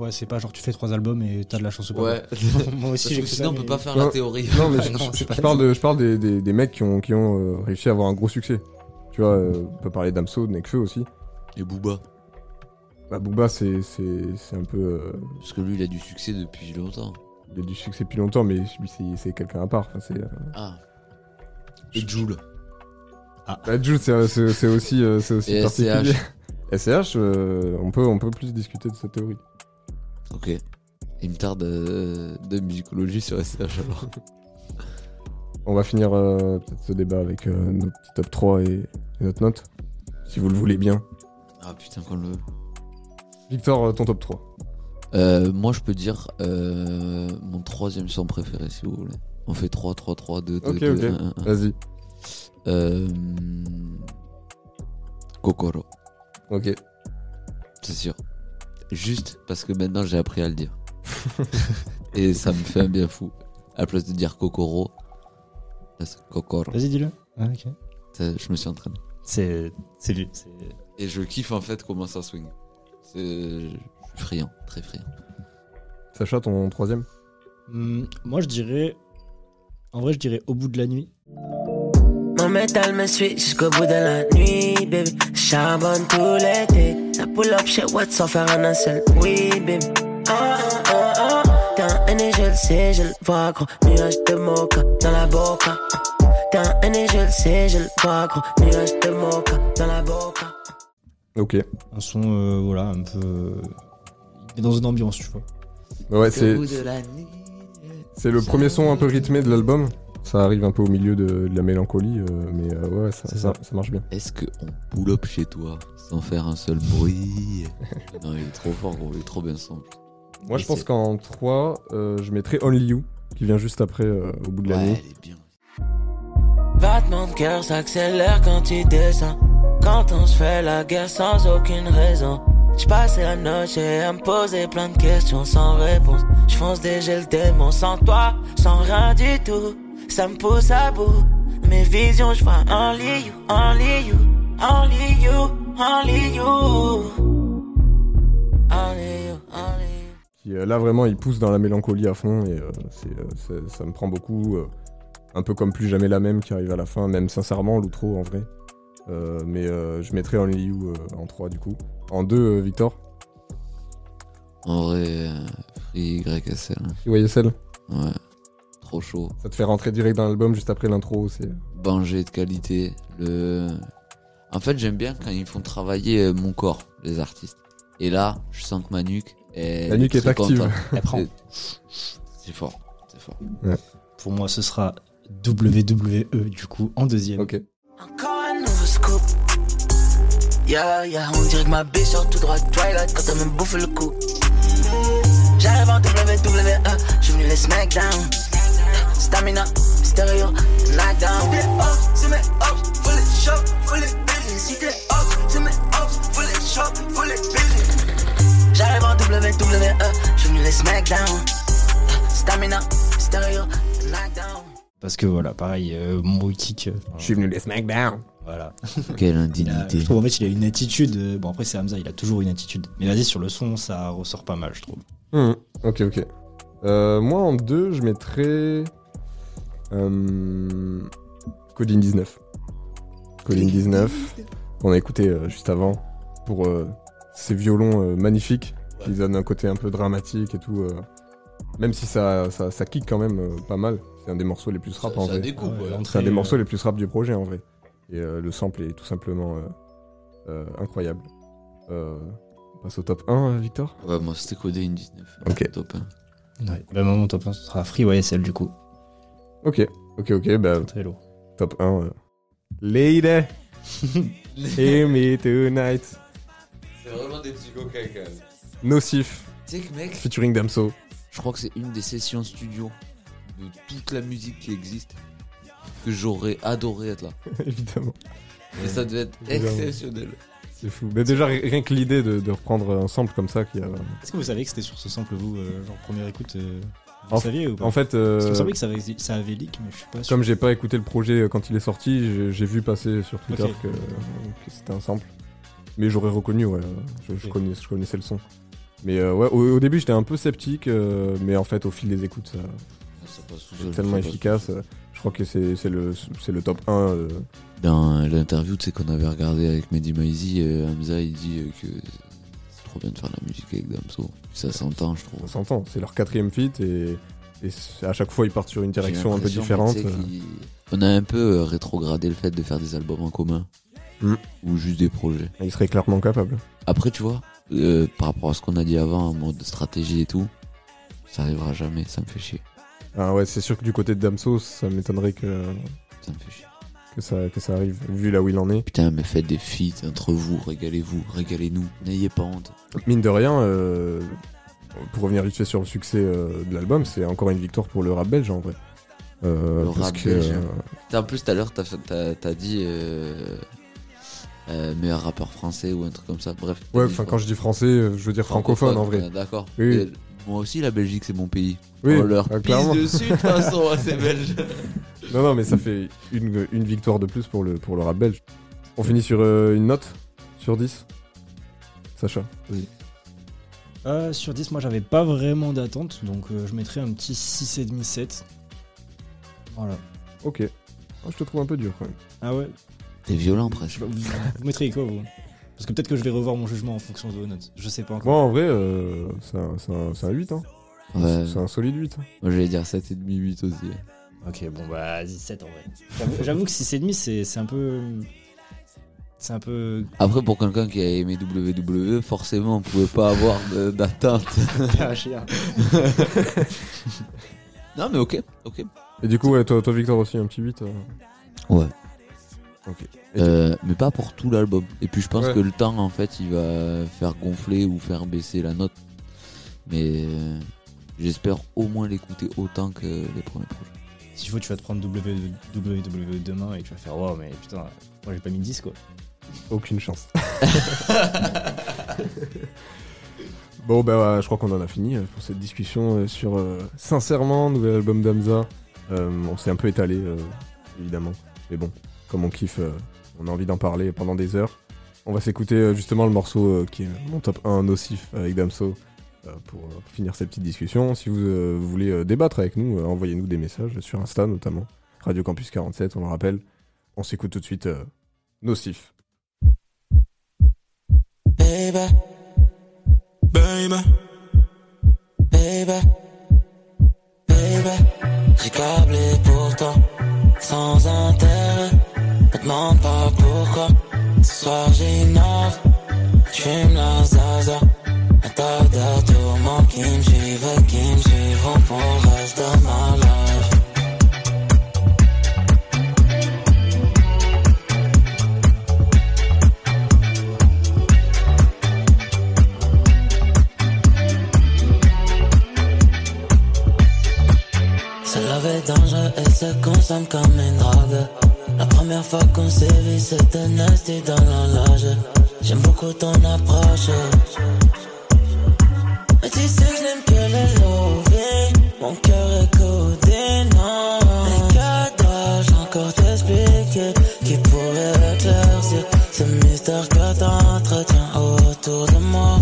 Ouais, c'est pas genre tu fais trois albums et t'as de la chance ou pas. Ouais. [LAUGHS] Moi aussi, Parce j'ai que fait sinon, ça, on peut pas faire Non, la théorie. Non, mais [LAUGHS] je, Non, je- c'est pas je parle, de, je parle des, des, des mecs qui ont, qui ont euh, réussi à avoir un gros succès. Tu vois, euh, on peut parler d'Amso, de Nekfeu aussi. Et Booba. Bah, Booba, c'est c'est- c'est un peu. euh, Parce que lui, il a du succès depuis longtemps. il a du succès depuis longtemps, mais lui, c'est- c'est quelqu'un à part. Enfin, euh, Ah. Et Joule. Bah, Jules, c'est c'est- c'est aussi, euh, c'est aussi Et particulier. [LAUGHS] SCH, euh, on, peut, on peut plus discuter de cette théorie. Ok. Il me tarde euh, de musicologie sur SCH alors. [LAUGHS] On va finir euh, peut-être ce débat avec euh, notre petit top 3 et, et notre note, si vous le voulez bien. Ah putain, qu'on le. Victor, euh, ton top 3. Euh, moi, je peux dire euh, mon troisième son préféré si vous voulez. On fait 3, 3, 3, 2, 2, Ok, 2, ok. 1, 1. Vas-y. Euh, Kokoro, Ok. c'est sûr. Juste parce que maintenant j'ai appris à le dire. [LAUGHS] Et ça me fait un bien fou. À la place de dire Kokoro, là c'est Kokoro. Vas-y, dis-le. Ah, ok. Ça, Je me suis entraîné. C'est c'est lui. c'est- Et je kiffe en fait comment ça swing. C'est je suis friand, très friand. Sacha, ton troisième? Hum, moi, je dirais. En vrai, je dirais au bout de la nuit. Mon métal me suit jusqu'au bout de la nuit, baby. Charbonne tout l'été. La pull up chez Watt sans faire un seul. Oui, baby. Ah, ah, ah, ah. T'es un aîné, je le sais, je le vois, gros. Nuage de mocha dans la boca. T'es un aîné, je le sais, je le vois, gros. Nuage de mocha dans la boca. Ok. Un son, euh, voilà, un peu. Il est dans une ambiance, tu vois. Ouais, c'est Au bout de la nuit. C'est le premier son un peu rythmé de l'album. Ça arrive un peu au milieu de, de la mélancolie, euh, mais euh, ouais, ça, C'est ça, ça. ça marche bien. Est-ce qu'on pull up chez toi sans faire un seul bruit [LAUGHS] Non, il est trop fort, gros. Il est trop bien son. Moi, je pense qu'en 3, euh, je mettrais Only You, qui vient juste après, euh, au bout de la Ouais, nuit. elle est bien. Battement de cœur s'accélère quand tu descends. Quand on se fait la guerre sans aucune raison. J'passais la noche à me poser plein de questions sans réponse. J'fonce déjà le démon sans toi, sans rien du tout. Ça me pousse à bout. Mes visions, only you, only you, only you, only you. Only you, là, vraiment, il pousse dans la mélancolie à fond, et euh, euh, ça me prend beaucoup. euh, un peu comme Plus Jamais la Même qui arrive à la fin, même sincèrement, l'outro en vrai. Euh, mais euh, je mettrais Only You euh, en 3 du coup. En 2, Victor En vrai, Free YSL. hein. YSL Ouais. Trop chaud. Ça te fait rentrer direct dans l'album juste après l'intro, c'est... Banger de qualité. Le... En fait, j'aime bien quand ils font travailler mon corps, les artistes. Et là, je sens que ma nuque est. La nuque est active. contente. Elle prend. C'est fort. C'est fort. Pour moi, ce sera WWE, du coup, en deuxième. Ok. Encore scoop. Yeah, yeah, on dirait que ma bitch sort tout droit de Twilight quand elle me bouffe le cou. J'arrive en WWE, je venu les SmackDown. Stamina, stéréo, knockdown. Si t'es off, c'est mes off, faut les shop, faut les billes. Si t'es off, c'est mes off, faut les shop, faut les billes. J'arrive en WWE, je venu les SmackDown. Stamina, stéréo, knockdown. Parce que voilà, pareil, euh, mon kick. euh, Je suis venu les SmackDown. Voilà. [LAUGHS] Quelle a- indignité. je trouve en fait il a une attitude. euh, Bon après c'est Hamza, il a toujours une attitude. Mais vas-y sur le son, ça ressort pas mal, je trouve. Mhm. Ok, ok. Euh, moi, en 2, je mettrais... Euh... Coding 19. Coding 19, qu'on a écouté euh, juste avant, pour euh, ces violons euh, magnifiques, qui donnent un côté un peu dramatique et tout. euh, même si ça, ça, ça kick quand même euh, pas mal. C'est un des morceaux les plus rap en vrai. découpe, ouais, ouais. l'entrée, C'est un des morceaux les plus rap du projet en vrai. Et euh, le sample est tout simplement euh, euh, incroyable. Euh, on passe au top 1, euh, Victor? Ouais, moi c'était codé une 19. Ok. Top 1. Ouais. Bah, mon top 1, ce sera Free YSL du coup. Ok, ok, ok, bah Très lourd. top 1. euh. Lady, [LAUGHS] hear me tonight. C'est vraiment des petits coquins quand même. Nocif, Tu sais que mec, featuring Damso. je crois que c'est une des sessions studio de toute la musique qui existe que j'aurais adoré être là. [LAUGHS] Évidemment, Et ça devait être Évidemment. exceptionnel. c'est fou. Mais déjà, ri- rien que l'idée de, de reprendre un sample comme ça, qui a... Est-ce que vous savez que c'était sur ce sample vous, euh, genre première écoute euh, Vous En- saviez ou pas? En fait, euh, Parce qu'il me semblait que ça avait, ça avait leak, mais je suis pas sûr. comme j'ai pas écouté le projet euh, quand il est sorti, j'ai- vu passer sur Twitter que, que c'était un sample. Mais j'aurais reconnu, ouais. Je, connaissais le son. Mais euh, ouais, au, au début, j'étais un peu sceptique, euh, mais en fait, au fil des écoutes, ça, Ça passe tellement ça efficace. Crois que c'est le, c'est le top 1. euh, Dans l'interview tu sais, qu'on avait regardé avec Mehdi Maizi, euh, Hamza il dit euh, que c'est trop bien de faire de la musique avec Damso. Ça s'entend, je ça trouve. s'entend. C'est leur quatrième feat et, à chaque fois, ils partent sur une direction un peu différente. On a un peu euh, rétrogradé le fait de faire des albums en commun. Mm. Ou juste des projets. Ils seraient clairement capables. Après, tu vois, euh, par rapport à ce qu'on a dit avant, en mode stratégie et tout, ça arrivera jamais, ça me fait chier. Ah ouais, c'est sûr que du côté de Damso, ça m'étonnerait que, Ça me fait chier. que, ça, que ça arrive, vu là où il en est. Putain, mais faites des feats entre vous, régalez-vous, régalez-nous, n'ayez pas honte. Mine de rien, euh, pour revenir vite fait sur le succès euh, de l'album, c'est encore une victoire pour le rap belge en vrai. Euh, Le parce rap que, belge. En plus, tout à l'heure, t'as, dit meilleur rappeur français ou un truc comme ça. Bref. ouais, enfin quand je dis français, je veux dire francophone, en vrai. D'accord. Oui, oui. Moi aussi, la Belgique, c'est mon pays. Oui, On leur euh, pisse clairement. dessus, de toute façon, [LAUGHS] c'est belge. Non, non, mais ça fait une, une victoire de plus pour le, pour le rap belge. On finit sur euh, une note sur 10 Sacha vas-y. Euh, sur 10, moi j'avais pas vraiment d'attente, donc euh, je mettrais un petit 6,5-7. Voilà. Ok. Oh, je te trouve un peu dur quand même. Ah ouais T'es violent presque. vous, vous mettriez quoi vous? Parce que peut-être que je vais revoir mon jugement en fonction de vos notes. Je sais pas encore. Moi, en vrai, euh, c'est un, c'est un- c'est un 8. Hein. Ouais. C'est un solide 8. hein. Moi j'allais dire 7,5, 8 aussi. Ok, bon bah vas-y, 7 en vrai. J'avoue- J'avoue que 6,5 c'est c'est un peu. C'est un peu. Après, pour quelqu'un qui a aimé WWE, forcément, on pouvait pas avoir de- d'attente. [LAUGHS] non, mais ok, ok. Et du coup, ouais, toi, toi, Victor aussi, un petit 8. euh. Ouais. Euh, mais pas pour tout l'album. Et puis je pense Ouais. que le temps, en fait, il va faire gonfler ou faire baisser la note. Mais euh, j'espère au moins l'écouter autant que les premiers projets. S'il faut, tu vas te prendre WWE demain et tu vas faire Waouh, mais putain, moi j'ai pas mis 10 quoi. Aucune chance. [LAUGHS] bon, bah, ouais, je crois qu'on en a fini euh, pour cette discussion sur euh, Sincèrement, nouvel album d'Amza. Euh, on s'est un peu étalé, euh, évidemment. Mais bon, comme on kiffe, euh, on a envie d'en parler pendant des heures. On va s'écouter euh, justement le morceau euh, qui est mon top 1 nocif avec Damso pour finir cette petite discussion. Si vous, voulez débattre avec nous, envoyez-nous des messages sur Insta notamment. Radio Campus 47, on le rappelle. On s'écoute tout de suite Nocif. Baby, Baby, baby, baby. J'ai câblé pour toi, sans intérêt. Demande pas pourquoi. Ce soir j'innove, j'fume la zaza. Un tas de tourments qui me suivent qui me suivront pour le reste de ma life. Ce love est et se consomme comme une drogue. La première fois qu'on s'est vu, c'était nasty dans la loge. J'aime beaucoup ton approche. Mais tu sais, je n'aime que le loving. Mon cœur est codé, non. Mais que dois-je encore t'expliquer qui pourrait éclaircir ce mystère que t'entretiens autour de moi?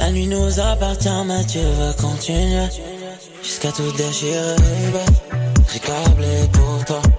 La nuit nous appartient, mais tu veux continuer jusqu'à tout déchirer. J'ai câblé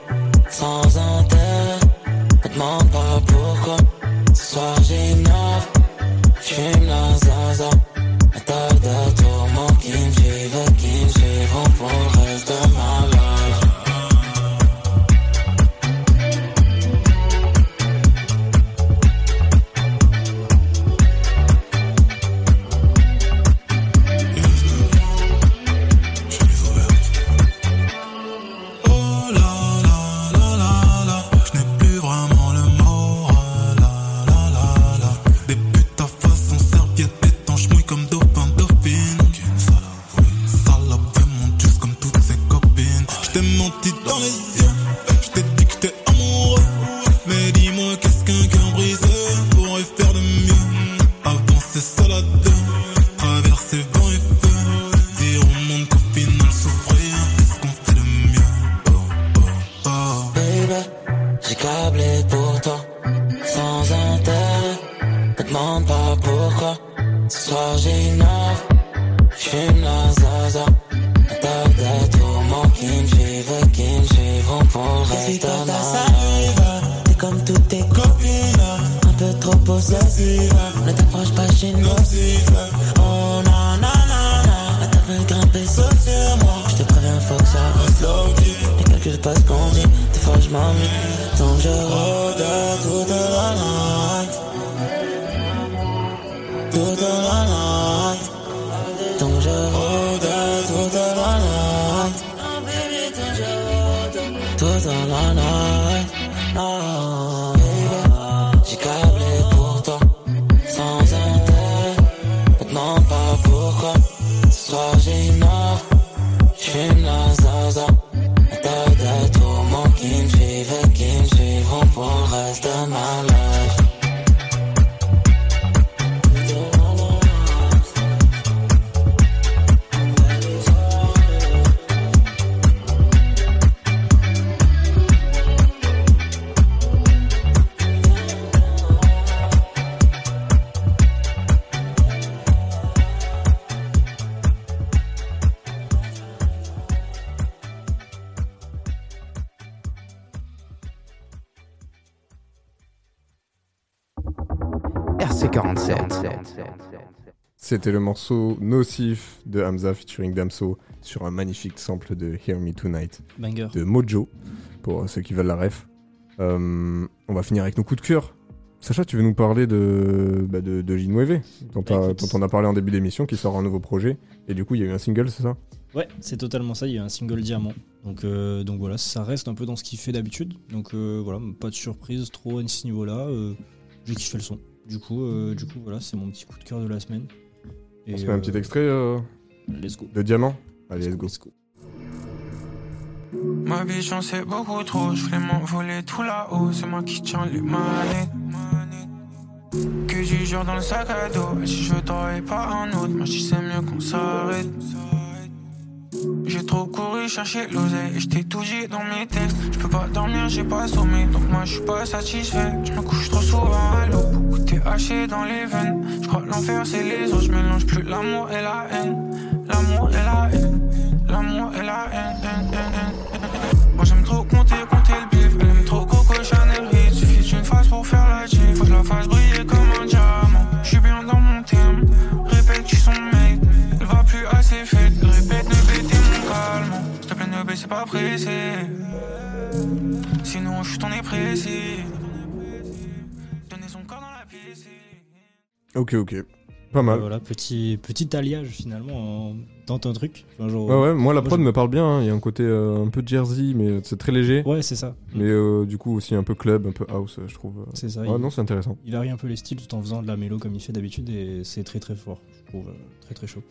C'était le morceau Nocif de Hamza featuring Damso sur un magnifique sample de Hear Me Tonight Banger. de Mojo pour euh, ceux qui veulent la ref. Euh, on va finir avec nos coups de cœur. Sacha, tu veux nous parler de, bah de, de bah, dont, on a parlé en début d'émission, qui sort un nouveau projet. Et du coup, il y a eu un single, c'est ça? Ouais, c'est totalement ça. Il y a eu un single diamant. Donc, euh, donc voilà, ça reste un peu dans ce qu'il fait d'habitude. Donc voilà, pas de surprise trop à ce niveau-là. J'ai kiffé le son. Du coup, euh, du coup voilà, c'est mon petit coup de cœur de la semaine. Et, On se met un euh, petit extrait euh, Let's go. de Diamant Allez, let's go. Let's go. Ma vie j'en sais beaucoup trop, je voulais m'envoler tout là-haut, c'est moi qui tiens les manettes. Que du jour dans le sac à dos, et si je veux t'aurais pas un autre, moi je dis c'est mieux qu'on s'arrête. J'ai trop couru chercher l'oseille et je t'ai tout dit dans mes textes. Je peux pas dormir, j'ai pas sommeil, donc moi je suis pas satisfait. Je me couche trop souvent à l'eau, haché dans les veines. Je crois que l'enfer c'est les autres, je mélange plus l'amour et la haine. L'amour et la haine, l'amour et la haine. haine, haine. Moi j'aime trop compter, compter le bif. Elle aime trop Coco Chanel Hit. Suffit d'une phase pour faire la G. Faut que je la fasse briller comme un diamant. Je suis bien dans mon terme. Répète, tu son mate. Elle va plus assez. Elle répète, ne baissez mon calme. S'il te plaît, ne baissez pas pressé. Sinon, je suis ton précis. Ok, ok. Pas mal. Voilà, petit, petit alliage finalement en- dans un truc. Enfin, genre, Ouais, ouais, moi la prod je- me parle bien, hein. il y a un côté euh, un peu Jersey, mais c'est très léger. Ouais, c'est ça. Mais euh, du coup aussi un peu club, un peu house, euh, je trouve. euh. C'est ça. Ouais, il- non, c'est intéressant. Il varie un peu les styles tout en faisant de la mélo comme il fait d'habitude et c'est très très fort. Je trouve euh, très très chaud.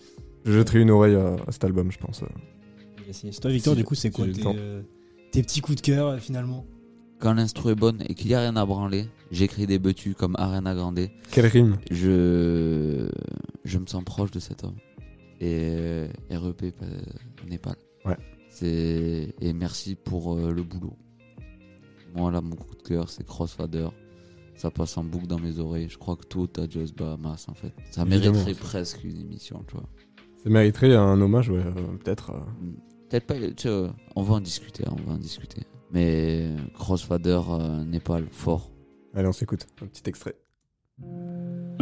Je jetterai une oreille à, à cet album, je pense. euh. Yes, yes. Toi, Victor, Si- du coup, c'est si quoi j'ai le tes, temps. euh, tes petits coups de cœur euh, finalement? Quand l'instru est bonne et qu'il n'y a rien à branler, j'écris des betus comme Arena Grande. Quelle rime Je, je me sens proche de cet homme. Et REP pa- Népal. Ouais. C'est et merci pour euh, le boulot. Moi là mon coup de cœur c'est Crossfader. Ça passe en boucle dans mes oreilles. Je crois que tout a Just Bahamas en fait. Ça Évidemment. mériterait presque une émission, tu vois. Ça mériterait un hommage, ouais, euh, peut-être. euh. Peut-être pas. Tu vois, on va en discuter, on va en discuter. Mais Crossfader euh, Népal fort. Allez, on s'écoute. Un petit extrait.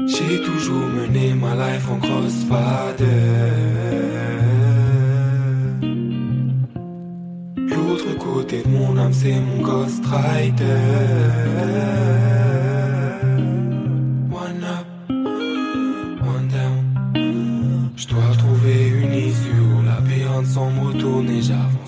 J'ai toujours mené ma life en crossfader. L'autre côté de mon âme, c'est mon ghostwriter. One up, one down. Je dois trouver une issue au labyrinthe sans me retourner, j'avance.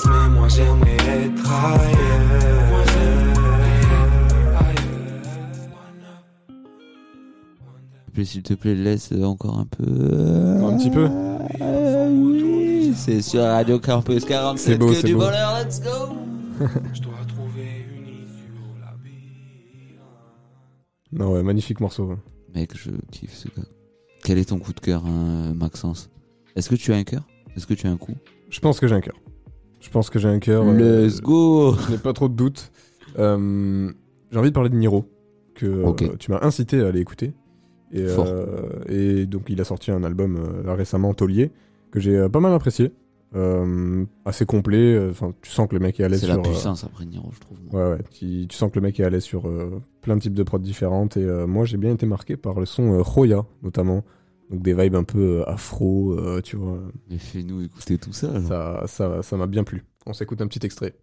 Passent, mais moi j'aimerais être ailleurs. Moi j'aimerais être ailleurs. S'il te plaît, S'il te plaît, laisse encore un peu. Un petit peu C'est sur Radio Campus 47 C'est beau, que c'est du beau. bonheur, let's go [LAUGHS] Je dois trouver une issue au labyrinthe. Non, ouais, magnifique morceau. Mec, je kiffe ce gars. Quel est ton coup de cœur, hein, Maxence? Est-ce que tu as un cœur? Est-ce que tu as un coup? Je pense que j'ai un cœur. Je pense que j'ai un cœur. euh, Let's go Je n'ai pas trop de doutes. Euh, j'ai envie de parler de Niro, que euh, tu m'as incité à aller écouter. Et, Fort. et donc il a sorti un album là, récemment, Taulier, que j'ai pas mal apprécié. Euh, assez complet. euh, tu sens que le mec est à l'aise C'est la euh, puissance après Niro, je trouve. Ouais, ouais. Tu, tu sens que le mec est à l'aise sur plein de types de prods différentes. Et moi, j'ai bien été marqué par le son Roya, notamment. Donc des vibes un peu euh, afro, euh, tu vois. Mais fais-nous écouter tout ça. alors. Ça, ça, ça m'a bien plu. On s'écoute un petit extrait.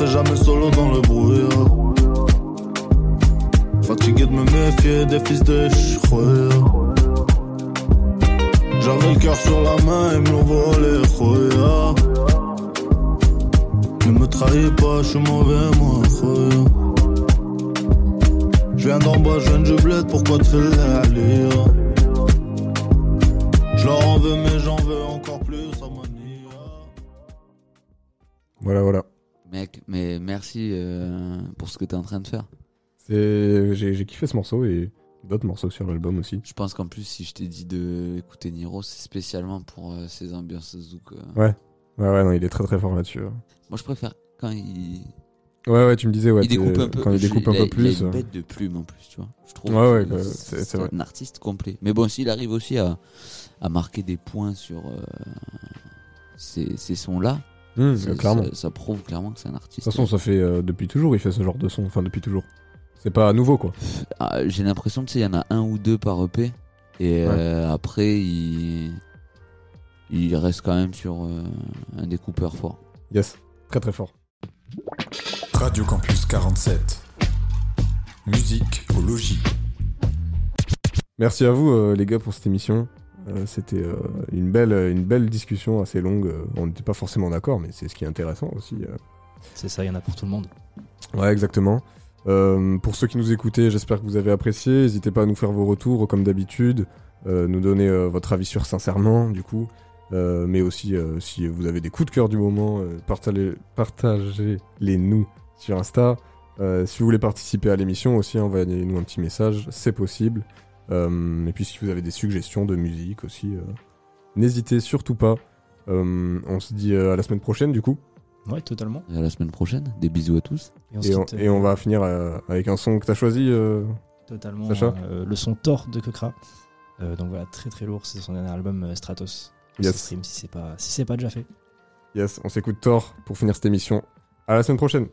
Laisserai jamais solo dans le brouillard. Fatigué de me méfier des fils de chreux. J'avais le cœur sur la main et me l'ont volé. Ne me trahis pas, je suis mauvais, moi. Je viens d'en bas, je viens du bled, pourquoi te fais aller Je leur en veux, mais j'en veux merci euh, pour ce que t'es en train de faire. J'ai kiffé ce morceau et d'autres morceaux sur l'album aussi. Je pense qu'en plus, si je t'ai dit de écouter Niro, c'est spécialement pour euh, ses ambiances zouk. euh. Ouais. Ouais, ouais, non, il est très très fort là-dessus. Moi, je préfère quand il. Ouais, ouais, tu me disais, ouais. il découpe un peu. Quand il découpe un peu Il a plus. une bête de plume en plus, tu vois. Je trouve. Ouais, ouais, bah, c'est- c'est vrai. un artiste complet. Mais bon, s'il arrive aussi à, à marquer des points sur euh, ces, ces sons-là, hum, ça, clairement. ça- ça prouve clairement que c'est un De artiste. toute façon, ça fait euh, depuis toujours, il fait ce genre de son. Enfin, depuis toujours. C'est pas nouveau, quoi. Ah, J'ai l'impression que il y en a un ou deux par EP. Et euh, après, il... il reste quand même sur euh, un découpeur fort. Yes, très très fort. Radio Campus 47. Musique au logis. Merci à vous, euh, les gars, pour cette émission. Euh, C'était euh, une, belle, une belle discussion assez longue. Euh, On n'était pas forcément d'accord, mais c'est ce qui est intéressant aussi. euh. C'est ça, il y en a pour tout le monde. Ouais, exactement. Euh, pour ceux qui nous écoutaient, j'espère que vous avez apprécié. N'hésitez pas à nous faire vos retours, comme d'habitude. Euh, nous donner euh, votre avis sur Sincèrement, du coup. Euh, mais aussi, euh, si vous avez des coups de cœur du moment, euh, partagez- partagez-les nous sur Insta. Euh, si vous voulez participer à l'émission aussi, envoyez-nous un petit message, c'est possible. Euh, et puis si vous avez des suggestions de musique aussi, euh, n'hésitez surtout pas. Euh, on se dit à la semaine prochaine, du coup. Ouais, totalement. Et à la semaine prochaine. Des bisous à tous. on Et on, quitte, et on va finir euh, avec un son que t'as choisi. euh, Totalement. Sacha euh, le son Thor de Kokra. Euh, donc voilà, très très lourd. C'est son dernier album euh, Stratos. Yes. s'exprime si c'est pas, si c'est pas déjà fait. Yes, on s'écoute Thor pour finir cette émission. À la semaine prochaine.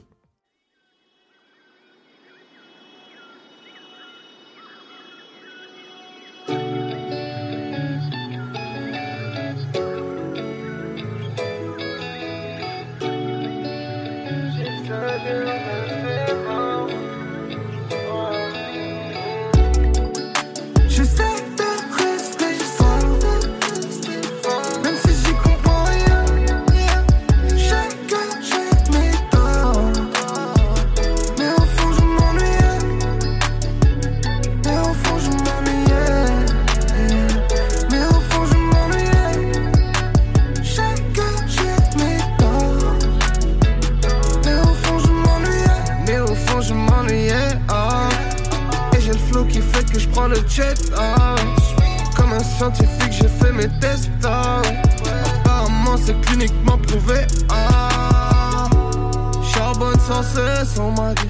Charbonne sans m'a dit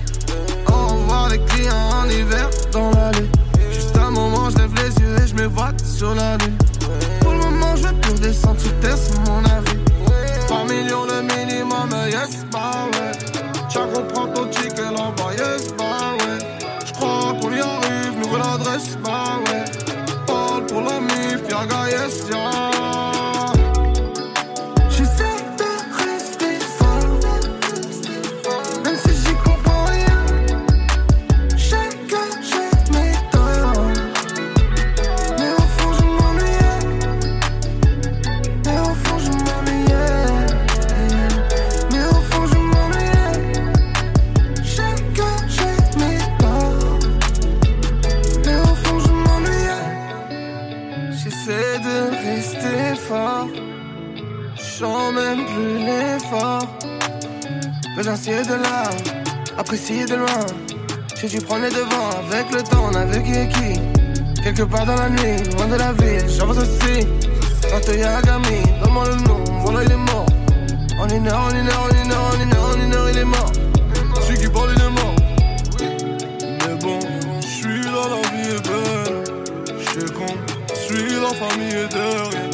Au revoir les clients en hiver dans l'allée Juste un moment je lève les yeux et je m'évade sur la lune Pour le moment je vais plus redescendre sous terre c'est mon avis. 3 millions le minimum yes bah ouais. Chaque reprend ton ticket là-bas yes bah ouais. Je crois qu'on y arrive, nouvelle adresse, bah ouais. Paul pour la mif, Yaga, yes, ya. Menacé de là, apprécié de loin. J'ai dû prendre les devants, avec le temps on a vu qui est qui. Quelque part dans la nuit, loin de la ville, j'avance aussi. Atoyagami, donne-moi le nom, voilà il est mort. On une heure, en une heure, on une heure, en une heure, en une heure, il est mort. Celui qui parle, il est mort. Mais bon, je suis là, la vie est belle. Je suis con, je suis la famille est derrière.